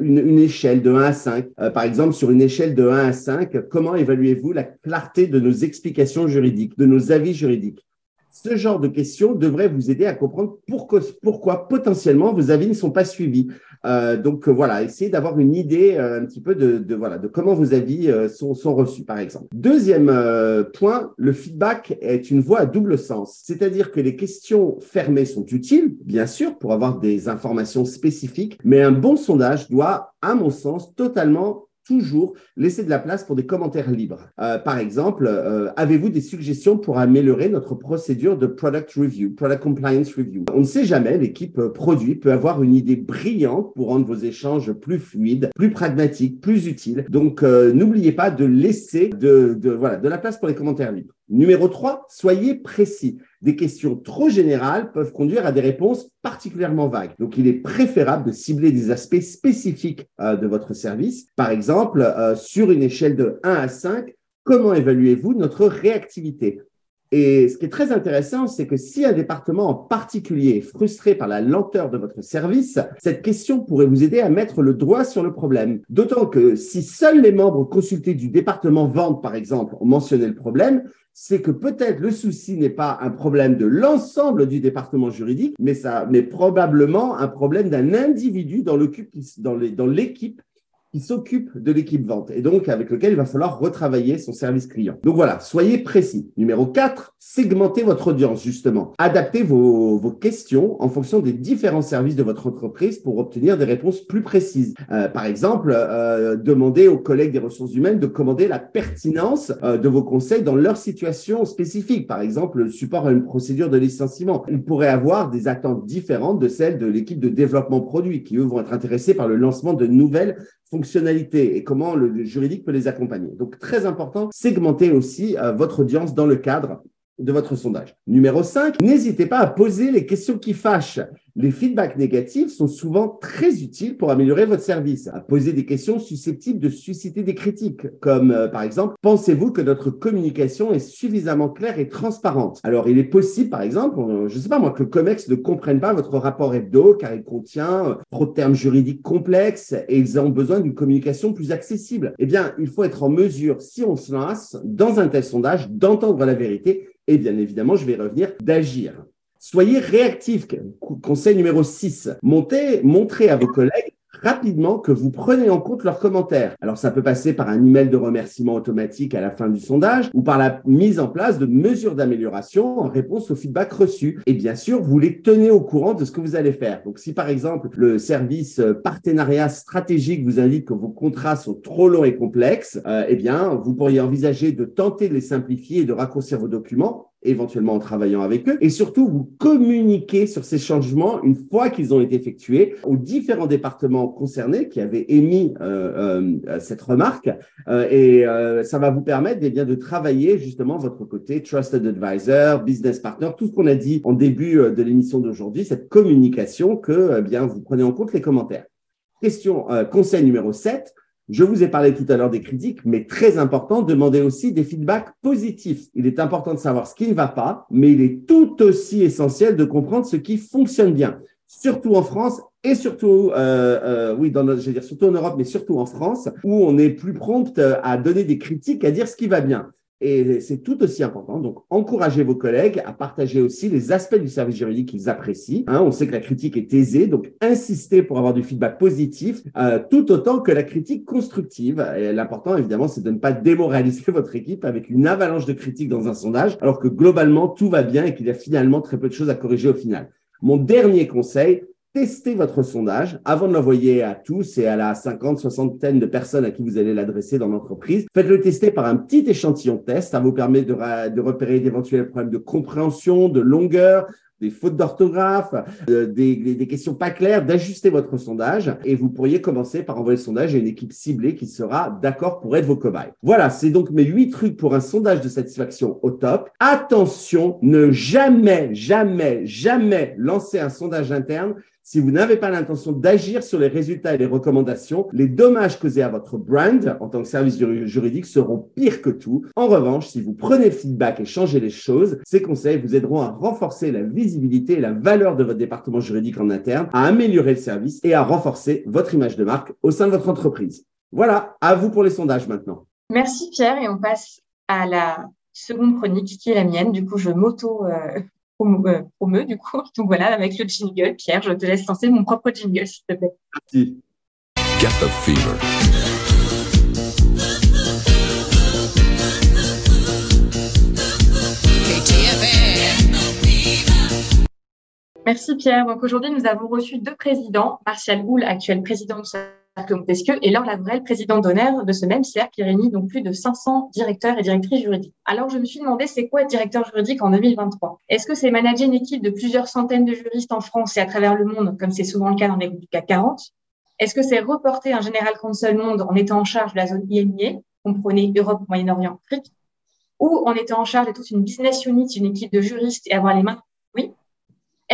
une, une, échelle de 1 à 5. Euh, par exemple, sur une échelle de 1 à 5, comment évaluez-vous la clarté de nos explications juridiques, de nos avis juridiques? Ce genre de questions devrait vous aider à comprendre pourquoi, pourquoi potentiellement vos avis ne sont pas suivis. Euh, donc voilà, essayez d'avoir une idée euh, un petit peu de, de, voilà de comment vos avis euh, sont, sont reçus, par exemple. Deuxième euh, point, le feedback est une voie à double sens, c'est-à-dire que les questions fermées sont utiles, bien sûr, pour avoir des informations spécifiques, mais un bon sondage doit, à mon sens, totalement toujours laisser de la place pour des commentaires libres. Euh, par exemple, euh, avez-vous des suggestions pour améliorer notre procédure de product review, product compliance review? On ne sait jamais, l'équipe euh, produit peut avoir une idée brillante pour rendre vos échanges plus fluides, plus pragmatiques, plus utiles. Donc, n'oubliez pas de laisser de, de, voilà, de la place pour les commentaires libres. Numéro 3, soyez précis. Des questions trop générales peuvent conduire à des réponses particulièrement vagues. Donc, il est préférable de cibler des aspects spécifiques euh, de votre service. Par exemple, euh, sur une échelle de 1 à 5, comment évaluez-vous notre réactivité? Et ce qui est très intéressant, c'est que si un département en particulier est frustré par la lenteur de votre service, cette question pourrait vous aider à mettre le doigt sur le problème. D'autant que si seuls les membres consultés du département vente, par exemple, ont mentionné le problème, c'est que peut-être le souci n'est pas un problème de l'ensemble du département juridique, mais ça, mais probablement un problème d'un individu dans l'équipe qui s'occupe de l'équipe vente et donc avec lequel il va falloir retravailler son service client. Donc voilà, soyez précis. Numéro 4, segmentez votre audience justement. Adaptez vos, vos questions en fonction des différents services de votre entreprise pour obtenir des réponses plus précises. Euh, par exemple, euh, demandez aux collègues des ressources humaines de commander la pertinence euh, de vos conseils dans leur situation spécifique. Par exemple, le support à une procédure de licenciement. Ils pourraient avoir des attentes différentes de celles de l'équipe de développement produit qui, eux, vont être intéressés par le lancement de nouvelles fonctionnalités et comment le, juridique peut les accompagner. Donc, très important, segmenter aussi euh, votre audience dans le cadre de votre sondage. Numéro 5, n'hésitez pas à poser les questions qui fâchent. Les feedbacks négatifs sont souvent très utiles pour améliorer votre service. À poser des questions susceptibles de susciter des critiques, comme euh, par exemple, pensez-vous que notre communication est suffisamment claire et transparente? Alors, il est possible, par exemple, je ne sais pas moi, que le COMEX ne comprenne pas votre rapport hebdo car il contient euh, trop de termes juridiques complexes et ils ont besoin d'une communication plus accessible. Eh bien, il faut être en mesure, si on se lance dans un tel sondage, d'entendre la vérité et bien évidemment, je vais revenir d'agir. Soyez réactifs. Conseil numéro 6. Montez, montrez à vos collègues rapidement que vous prenez en compte leurs commentaires. Alors ça peut passer par un email de remerciement automatique à la fin du sondage ou par la mise en place de mesures d'amélioration en réponse aux feedbacks reçus. Et bien sûr, vous les tenez au courant de ce que vous allez faire. Donc si par exemple le service euh, partenariat stratégique vous indique que vos contrats sont trop longs et complexes, euh, eh bien vous pourriez envisager de tenter de les simplifier et de raccourcir vos documents éventuellement en travaillant avec eux, et surtout vous communiquer sur ces changements une fois qu'ils ont été effectués aux différents départements concernés qui avaient émis euh, euh, cette remarque, euh, et ça va vous permettre eh bien, de travailler justement votre côté trusted advisor, business partner, tout ce qu'on a dit en début de l'émission d'aujourd'hui, cette communication que eh bien vous prenez en compte les commentaires. Question conseil numéro 7 je vous ai parlé tout à l'heure des critiques, mais très important, demandez aussi des feedbacks positifs. Il est important de savoir ce qui ne va pas, mais il est tout aussi essentiel de comprendre ce qui fonctionne bien, surtout en France et surtout, euh, euh, oui, dire surtout en Europe, mais surtout en France, où on est plus prompt à donner des critiques, à dire ce qui va bien. Et c'est tout aussi important. Donc, encouragez vos collègues à partager aussi les aspects du service juridique qu'ils apprécient. Hein, on sait que la critique est aisée, donc insistez pour avoir du feedback positif, euh, tout autant que la critique constructive. Et l'important, évidemment, c'est de ne pas démoraliser <laughs> votre équipe avec une avalanche de critiques dans un sondage, alors que globalement, tout va bien et qu'il y a finalement très peu de choses à corriger au final. Mon dernier conseil, testez votre sondage avant de l'envoyer à tous et à la 50, soixantaine de personnes à qui vous allez l'adresser dans l'entreprise. Faites-le tester par un petit échantillon test. Ça vous permet de, de repérer d'éventuels problèmes de compréhension, de longueur, des fautes d'orthographe, euh, des, des, questions pas claires, d'ajuster votre sondage et vous pourriez commencer par envoyer le sondage à une équipe ciblée qui sera d'accord pour être vos cobayes. Voilà, c'est donc mes huit trucs pour un sondage de satisfaction au top. Attention, ne jamais, jamais, jamais lancer un sondage interne si vous n'avez pas l'intention d'agir sur les résultats et les recommandations, les dommages causés à votre brand en tant que service juridique seront pires que tout. En revanche, si vous prenez le feedback et changez les choses, ces conseils vous aideront à renforcer la visibilité et la valeur de votre département juridique en interne, à améliorer le service et à renforcer votre image de marque au sein de votre entreprise. Voilà, à vous pour les sondages maintenant. Merci Pierre et on passe à la seconde chronique qui est la mienne. Du coup, je m'auto euh, me du coup. <laughs> Donc voilà, avec le jingle, Pierre, je te laisse lancer mon propre jingle, s'il te plaît. Merci. fever. Merci Pierre. Donc aujourd'hui, nous avons reçu deux présidents, Martial Goul, actuel président de Montesquieu et Laure Lavrel, présidente d'honneur de ce même cercle qui réunit donc plus de 500 directeurs et directrices juridiques. Alors je me suis demandé c'est quoi directeur juridique en 2023 Est-ce que c'est manager une équipe de plusieurs centaines de juristes en France et à travers le monde, comme c'est souvent le cas dans les groupes du CAC 40 Est-ce que c'est reporter un général counsel monde en étant en charge de la zone IMIA, comprenez Europe, Moyen-Orient, Afrique, ou en étant en charge de toute une business unit, une équipe de juristes et avoir les mains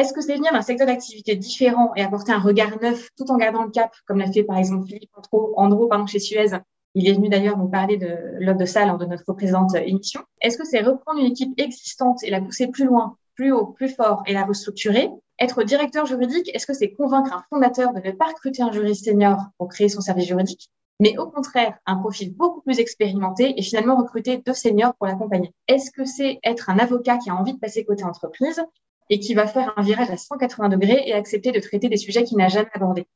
est-ce que c'est venir d'un secteur d'activité différent et apporter un regard neuf tout en gardant le cap, comme l'a fait par exemple Philippe Andro, Andro pardon, chez Suez? Il est venu d'ailleurs nous parler de l'ordre de ça lors de notre présente émission. Est-ce que c'est reprendre une équipe existante et la pousser plus loin, plus haut, plus fort et la restructurer? Être directeur juridique, est-ce que c'est convaincre un fondateur de ne pas recruter un juriste senior pour créer son service juridique? Mais au contraire, un profil beaucoup plus expérimenté et finalement recruter deux seniors pour l'accompagner. Est-ce que c'est être un avocat qui a envie de passer côté entreprise et qui va faire un virage à 180 degrés et accepter de traiter des sujets qu'il n'a jamais abordés.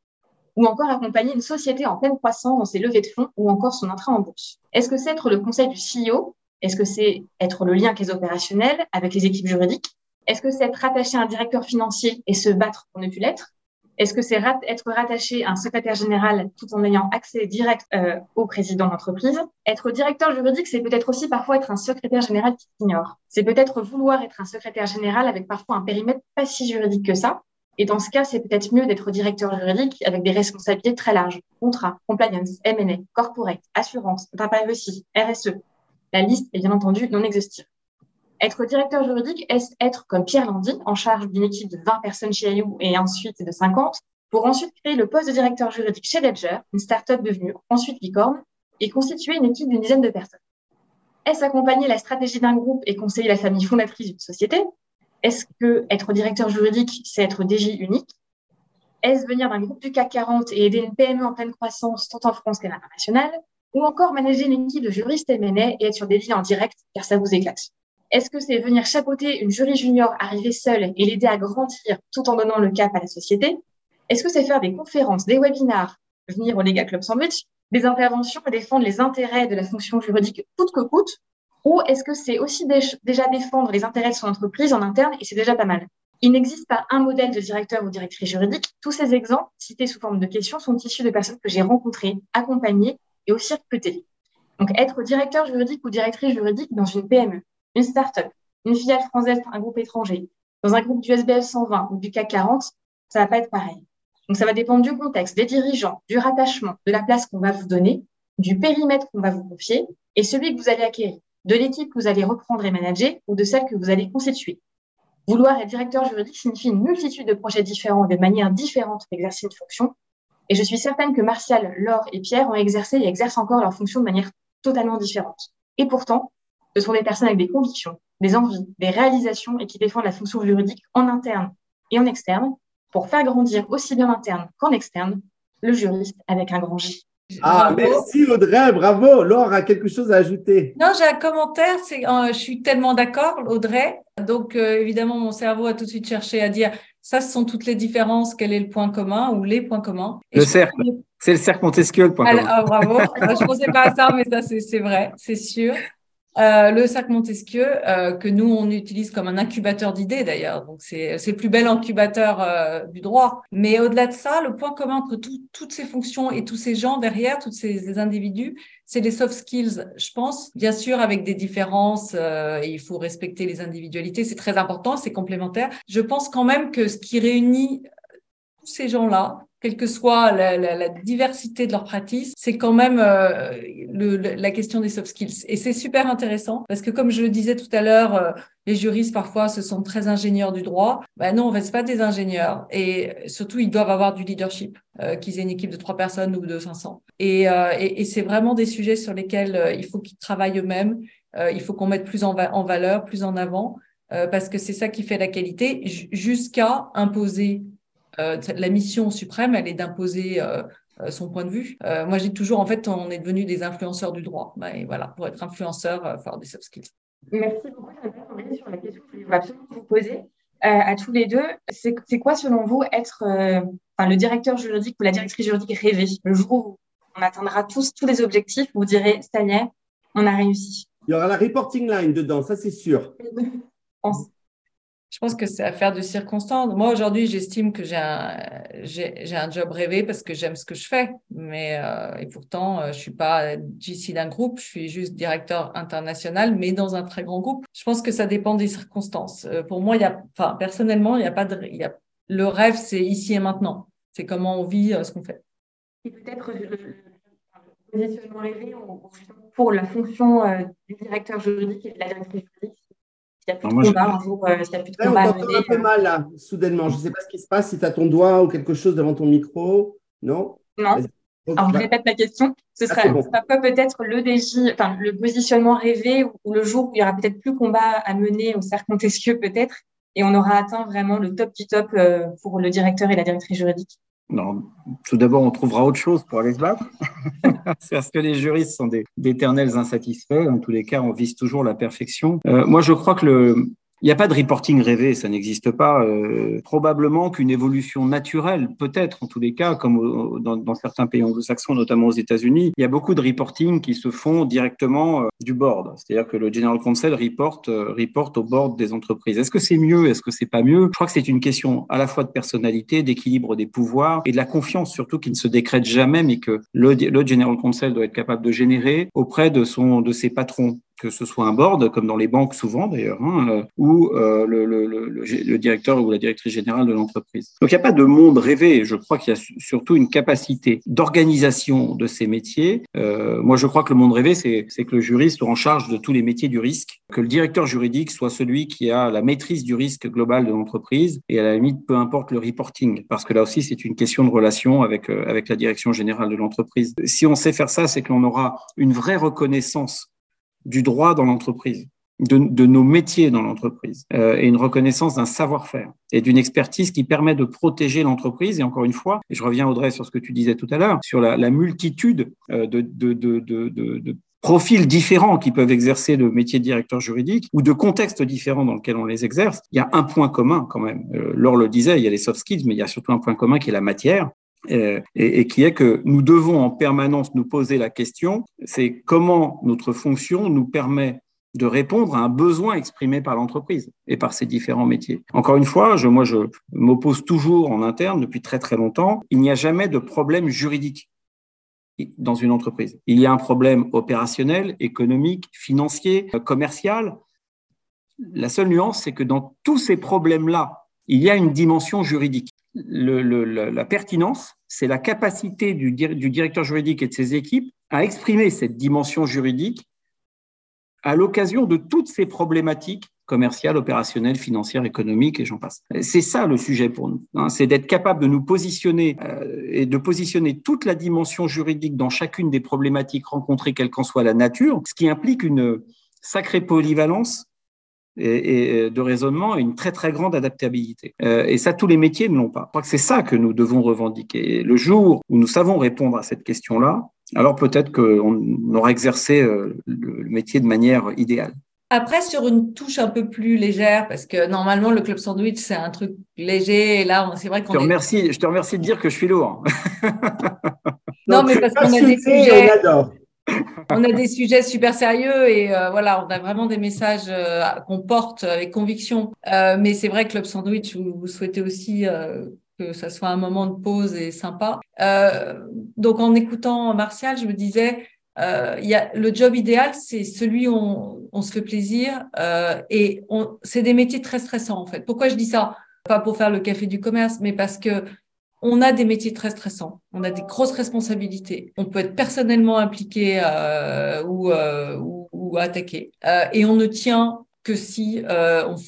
Ou encore accompagner une société en pleine croissance dans ses levées de fonds ou encore son entrée en bourse. Est-ce que c'est être le conseil du CEO Est-ce que c'est être le lien avec les opérationnels, avec les équipes juridiques? Est-ce que c'est être rattaché à un directeur financier et se battre pour ne plus l'être? Est-ce que c'est être rattaché à un secrétaire général tout en ayant accès direct euh, au président d'entreprise? Être directeur juridique, c'est peut-être aussi parfois être un secrétaire général qui s'ignore. C'est peut-être vouloir être un secrétaire général avec parfois un périmètre pas si juridique que ça, Et dans ce cas, c'est peut-être mieux d'être directeur juridique avec des responsabilités très larges. Contrat, compliance, M&A, corporate, assurance, privacy, RSE. La liste est bien entendu non exhaustive. Être directeur juridique, est être comme Pierre Landy, en charge d'une équipe de 20 personnes chez IU et ensuite de 50, pour ensuite créer le poste de directeur juridique chez Ledger, une start-up devenue ensuite licorne, et constituer une équipe d'une dizaine de personnes? Est-ce accompagner la stratégie d'un groupe et conseiller la famille fondatrice d'une société? Est-ce que être directeur juridique, c'est être DJ unique? Est-ce venir d'un groupe du CAC 40 et aider une PME en pleine croissance, tant en France qu'à l'international? Ou encore manager une équipe de juristes M&A et être sur des deals en direct, car ça vous éclate? Est-ce que c'est venir chapeauter une jury junior arrivée seule et l'aider à grandir tout en donnant le cap à la société? Est-ce que c'est faire des conférences, des webinars, venir au Legal Club Sandwich, des interventions et défendre les intérêts de la fonction juridique coûte que coûte? Ou est-ce que c'est aussi déjà défendre les intérêts de son entreprise en interne et c'est déjà pas mal? Il n'existe pas un modèle de directeur ou directrice juridique. Tous ces exemples, cités sous forme de questions, sont issus de personnes que j'ai rencontrées, accompagnées et aussi recrutées. Donc, être directeur juridique ou directrice juridique dans une PME, une start-up, une filiale française, un groupe étranger, dans un groupe du SBL 120 ou du CAC 40, ça va pas être pareil. Donc, ça va dépendre du contexte, des dirigeants, du rattachement, de la place qu'on va vous donner, du périmètre qu'on va vous confier et celui que vous allez acquérir, de l'équipe que vous allez reprendre et manager ou de celle que vous allez constituer. Vouloir être directeur juridique signifie une multitude de projets différents et de manières différentes d'exercer une fonction. Et je suis certaine que Martial, Laure et Pierre ont exercé et exercent encore leur fonction de manière totalement différente. Et pourtant, ce sont des personnes avec des convictions, des envies, des réalisations et qui défendent la fonction juridique en interne et en externe pour faire grandir aussi bien interne qu'en externe le juriste avec un grand J. Ah, merci Audrey, bravo. Laure a quelque chose à ajouter. Non, j'ai un commentaire. C'est, euh, je suis tellement d'accord, Audrey. Donc, euh, évidemment, mon cerveau a tout de suite cherché à dire ça, ce sont toutes les différences. Quel est le point commun ou les points communs Le cercle. C'est le cercle Montesquieu, le point commun. Ah, bravo. <laughs> je ne pensais pas à ça, mais ça, c'est vrai, c'est sûr. Euh, le sac Montesquieu, euh, que nous, on utilise comme un incubateur d'idées d'ailleurs. Donc, c'est le plus bel incubateur euh, du droit. Mais au-delà de ça, le point commun entre toutes ces fonctions et tous ces gens derrière, tous ces, individus, c'est les soft skills, je pense. Bien sûr, avec des différences, il faut respecter les individualités. C'est très important, c'est complémentaire. Je pense quand même que ce qui réunit ces gens-là, quelle que soit la, diversité de leur pratique, c'est quand même euh, la question des soft skills. Et c'est super intéressant parce que, comme je le disais tout à l'heure, euh, les juristes parfois se sentent très ingénieurs du droit. Ben non, en fait, c'est pas des ingénieurs. Et surtout, ils doivent avoir du leadership, euh, qu'ils aient une équipe de trois personnes ou de 500. Et, et, c'est vraiment des sujets sur lesquels il faut qu'ils travaillent eux-mêmes. il faut qu'on mette plus en, en, valeur, plus en avant, parce que c'est ça qui fait la qualité, jusqu'à imposer euh, la mission suprême, elle est d'imposer euh, euh, son point de vue. moi, dis toujours, en fait, on est devenu des influenceurs du droit. Bah, et voilà, pour être influenceur, il faut avoir des soft skills. Merci beaucoup, sur la question que je voulais absolument vous poser. à tous les deux, c'est quoi, selon vous, être le directeur juridique ou la directrice juridique rêvée? Le jour où on atteindra tous, tous les objectifs, vous direz, ça y est, on a réussi. Il y aura la reporting line dedans, ça c'est sûr. <laughs> Je pense que c'est affaire de circonstances. Moi, aujourd'hui, j'estime que j'ai un, job rêvé parce que j'aime ce que je fais. Mais, euh, et pourtant, euh, je suis pas GC d'un groupe, je suis juste directeur international, mais dans un très grand groupe. Je pense que ça dépend des circonstances. Euh, pour moi, y a, personnellement, il a pas de, y a, le rêve, c'est ici et maintenant. C'est comment on vit ce qu'on fait. Et peut-être le, positionnement rêvé pour la fonction du directeur juridique et de la directrice juridique, il n'y a plus de combat un jour, euh, il a plus de combat. On un peu mal là, soudainement. Je ne sais pas ce qui se passe, si tu as ton doigt ou quelque chose devant ton micro. Non? Non. Alors, je répète ma question. Ce ah, sera, pas peut-être le DJ, enfin, le positionnement rêvé ou, le jour où il y aura peut-être plus combat à mener au cercle Montesquieu, peut-être, et on aura atteint vraiment le top du top euh, pour le directeur et la directrice juridique? Non, tout d'abord, on trouvera autre chose pour aller se battre. <laughs> Parce que les juristes sont d'éternels insatisfaits. En tous les cas, on vise toujours la perfection. Euh, moi, je crois que le, il n'y a pas de reporting rêvé, ça n'existe pas. Euh, probablement qu'une évolution naturelle, peut-être en tous les cas, comme dans, certains pays anglo-saxons, notamment aux États-Unis, il y a beaucoup de reporting qui se font directement euh, du board. C'est-à-dire que le General Counsel reporte, euh, reporte au board des entreprises. Est-ce que c'est mieux? Est-ce que c'est pas mieux? Je crois que c'est une question à la fois de personnalité, d'équilibre des pouvoirs et de la confiance surtout qui ne se décrète jamais, mais que le, le General Counsel doit être capable de générer auprès de son de ses patrons que ce soit un board, comme dans les banques souvent d'ailleurs, hein, euh, ou euh, le, directeur ou la directrice générale de l'entreprise. Donc il n'y a pas de monde rêvé, je crois qu'il y a surtout une capacité d'organisation de ces métiers. Euh, moi je crois que le monde rêvé, c'est que le juriste soit en charge de tous les métiers du risque, que le directeur juridique soit celui qui a la maîtrise du risque global de l'entreprise, et à la limite, peu importe le reporting, parce que là aussi c'est une question de relation avec, avec la direction générale de l'entreprise. Si on sait faire ça, c'est qu'on aura une vraie reconnaissance du droit dans l'entreprise, de, nos métiers dans l'entreprise, euh, et une reconnaissance d'un savoir-faire et d'une expertise qui permet de protéger l'entreprise. Et encore une fois, et je reviens Audrey sur ce que tu disais tout à l'heure, sur la, multitude euh, de profils différents qui peuvent exercer le métier de directeur juridique ou de contextes différents dans lesquels on les exerce, il y a un point commun quand même. Euh, Laure le disait, il y a les soft skills, mais il y a surtout un point commun qui est la matière. Euh, et, et, qui est que nous devons en permanence nous poser la question, c'est comment notre fonction nous permet de répondre à un besoin exprimé par l'entreprise et par ses différents métiers. Encore une fois, je, moi, je m'oppose toujours en interne depuis très très longtemps. Il n'y a jamais de problème juridique dans une entreprise. Il y a un problème opérationnel, économique, financier, commercial. La seule nuance, c'est que dans tous ces problèmes-là, il y a une dimension juridique la pertinence, c'est la capacité du, du, directeur juridique et de ses équipes à exprimer cette dimension juridique à l'occasion de toutes ces problématiques commerciales, opérationnelles, financières, économiques et j'en passe. C'est ça le sujet pour nous, hein, c'est d'être capable de nous positionner euh, et de positionner toute la dimension juridique dans chacune des problématiques rencontrées, quelle qu'en soit la nature, ce qui implique une sacrée polyvalence et, de raisonnement et une très très grande adaptabilité. Euh, et ça, tous les métiers ne l'ont pas. Je crois que c'est ça que nous devons revendiquer. Le jour où nous savons répondre à cette question-là, alors peut-être qu'on aura exercé euh, le métier de manière idéale. Après, sur une touche un peu plus légère, parce que normalement, le club sandwich, c'est un truc léger. Et là, c'est vrai qu'on. Je, te remercie, je te remercie de dire que je suis lourd. non, mais parce qu'on a des sujets. On on a des sujets super sérieux et euh, voilà, on a vraiment des messages euh, qu'on porte avec conviction. Euh, mais c'est vrai que Club Sandwich, vous, souhaitez aussi que ça soit un moment de pause et sympa. donc en écoutant Martial, je me disais, il y a, le job idéal, c'est celui où on, on, se fait plaisir et c'est des métiers très stressants en fait. Pourquoi je dis ça? Pas pour faire le café du commerce, mais parce que on a des métiers très stressants, on a des grosses responsabilités, on peut être personnellement impliqué euh, ou, euh, ou, attaqué, euh, et on ne tient que si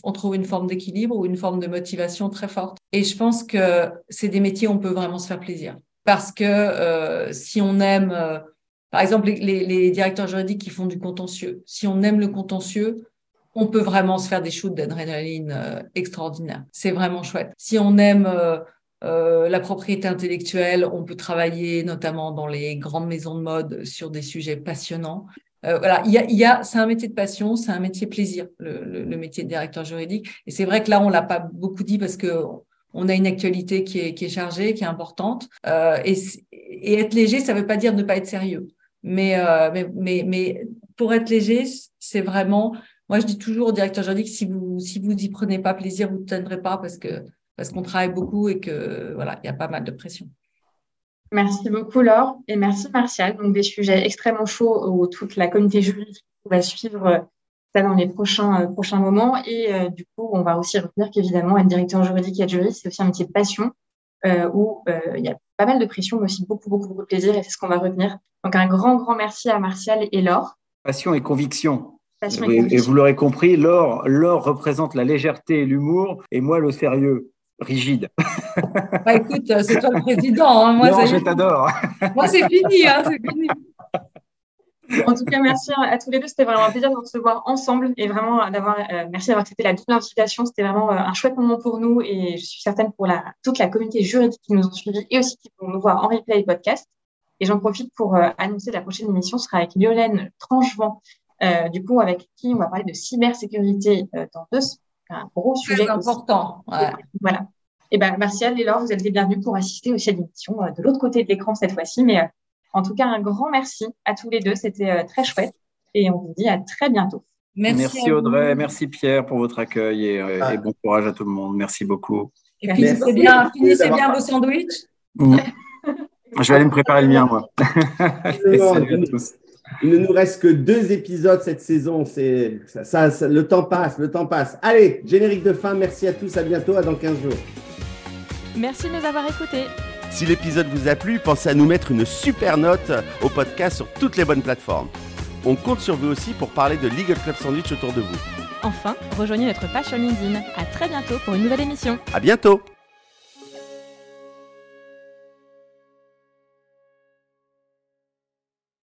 on, trouve une forme d'équilibre ou une forme de motivation très forte. Et je pense que c'est des métiers où on peut vraiment se faire plaisir, parce que si on aime, par exemple, les, les, directeurs juridiques qui font du contentieux, si on aime le contentieux, on peut vraiment se faire des shoots d'adrénaline extraordinaires. C'est vraiment chouette. Si on aime euh, la propriété intellectuelle, on peut travailler notamment dans les grandes maisons de mode sur des sujets passionnants. Euh, voilà, il y a, y a c'est un métier de passion, c'est un métier plaisir, le, le, métier de directeur juridique. Et c'est vrai que là, on l'a pas beaucoup dit parce que on a une actualité qui est, qui est chargée, qui est importante. Euh, et, et, être léger, ça ne veut pas dire ne pas être sérieux. Mais, euh, mais, mais, mais, pour être léger, c'est vraiment. Moi, je dis toujours au directeur juridique si vous si vous y prenez pas plaisir, vous ne tiendrez pas parce que parce qu'on travaille beaucoup et que voilà, il y a pas mal de pression. Merci beaucoup Laure et merci Martial. Donc des sujets extrêmement chauds où toute la communauté juridique va suivre euh, ça dans les prochains euh, prochains moments et euh, du coup on va aussi retenir qu'évidemment être directeur juridique et être juriste c'est aussi un métier de passion où il y a pas mal de pression mais aussi beaucoup beaucoup beaucoup de plaisir et c'est ce qu'on va retenir. Donc un grand grand merci à Martial et Laure. Passion et conviction. Passion et, et, et vous l'aurez compris, Laure, Laure représente la légèreté et l'humour et moi le sérieux rigide. Bah, écoute, c'est toi le président. Hein. Moi, non, je t'adore. Moi, c'est fini, hein, fini. En tout cas, merci à tous les deux. C'était vraiment un plaisir de se voir ensemble et vraiment d'avoir, euh, merci d'avoir accepté la double invitation. C'était vraiment euh, un chouette moment pour nous et je suis certaine pour la, toute la communauté juridique qui nous ont suivis et aussi qui vont nous voir en replay et podcast. Et j'en profite pour euh, annoncer la prochaine émission sera avec Violaine Tranchevent, du coup, avec qui on va parler de cybersécurité dans deux un gros sujet. important. Voilà. Et eh ben, Martial et Laure, vous êtes les bienvenus pour assister aussi à l'émission euh, de l'autre côté de l'écran cette fois-ci. Mais euh, en tout cas, un grand merci à tous les deux. C'était euh, très chouette. Et on vous dit à très bientôt. Merci, merci Audrey, merci Pierre pour votre accueil et, et, bon courage à tout le monde. Merci beaucoup. Et finissez bien, finissez bien vos sandwichs. Mmh. Je vais aller me préparer le mien, moi. <laughs> Salut à tous. Il ne nous reste que deux épisodes cette saison. C'est ça, le temps passe, le temps passe. Allez, générique de fin. Merci à tous. À bientôt. À dans 15 jours. Merci de nous avoir écoutés. Si l'épisode vous a plu, pensez à nous mettre une super note au podcast sur toutes les bonnes plateformes. On compte sur vous aussi pour parler de Legal Club Sandwich autour de vous. Enfin, rejoignez notre page sur LinkedIn. À très bientôt pour une nouvelle émission. À bientôt.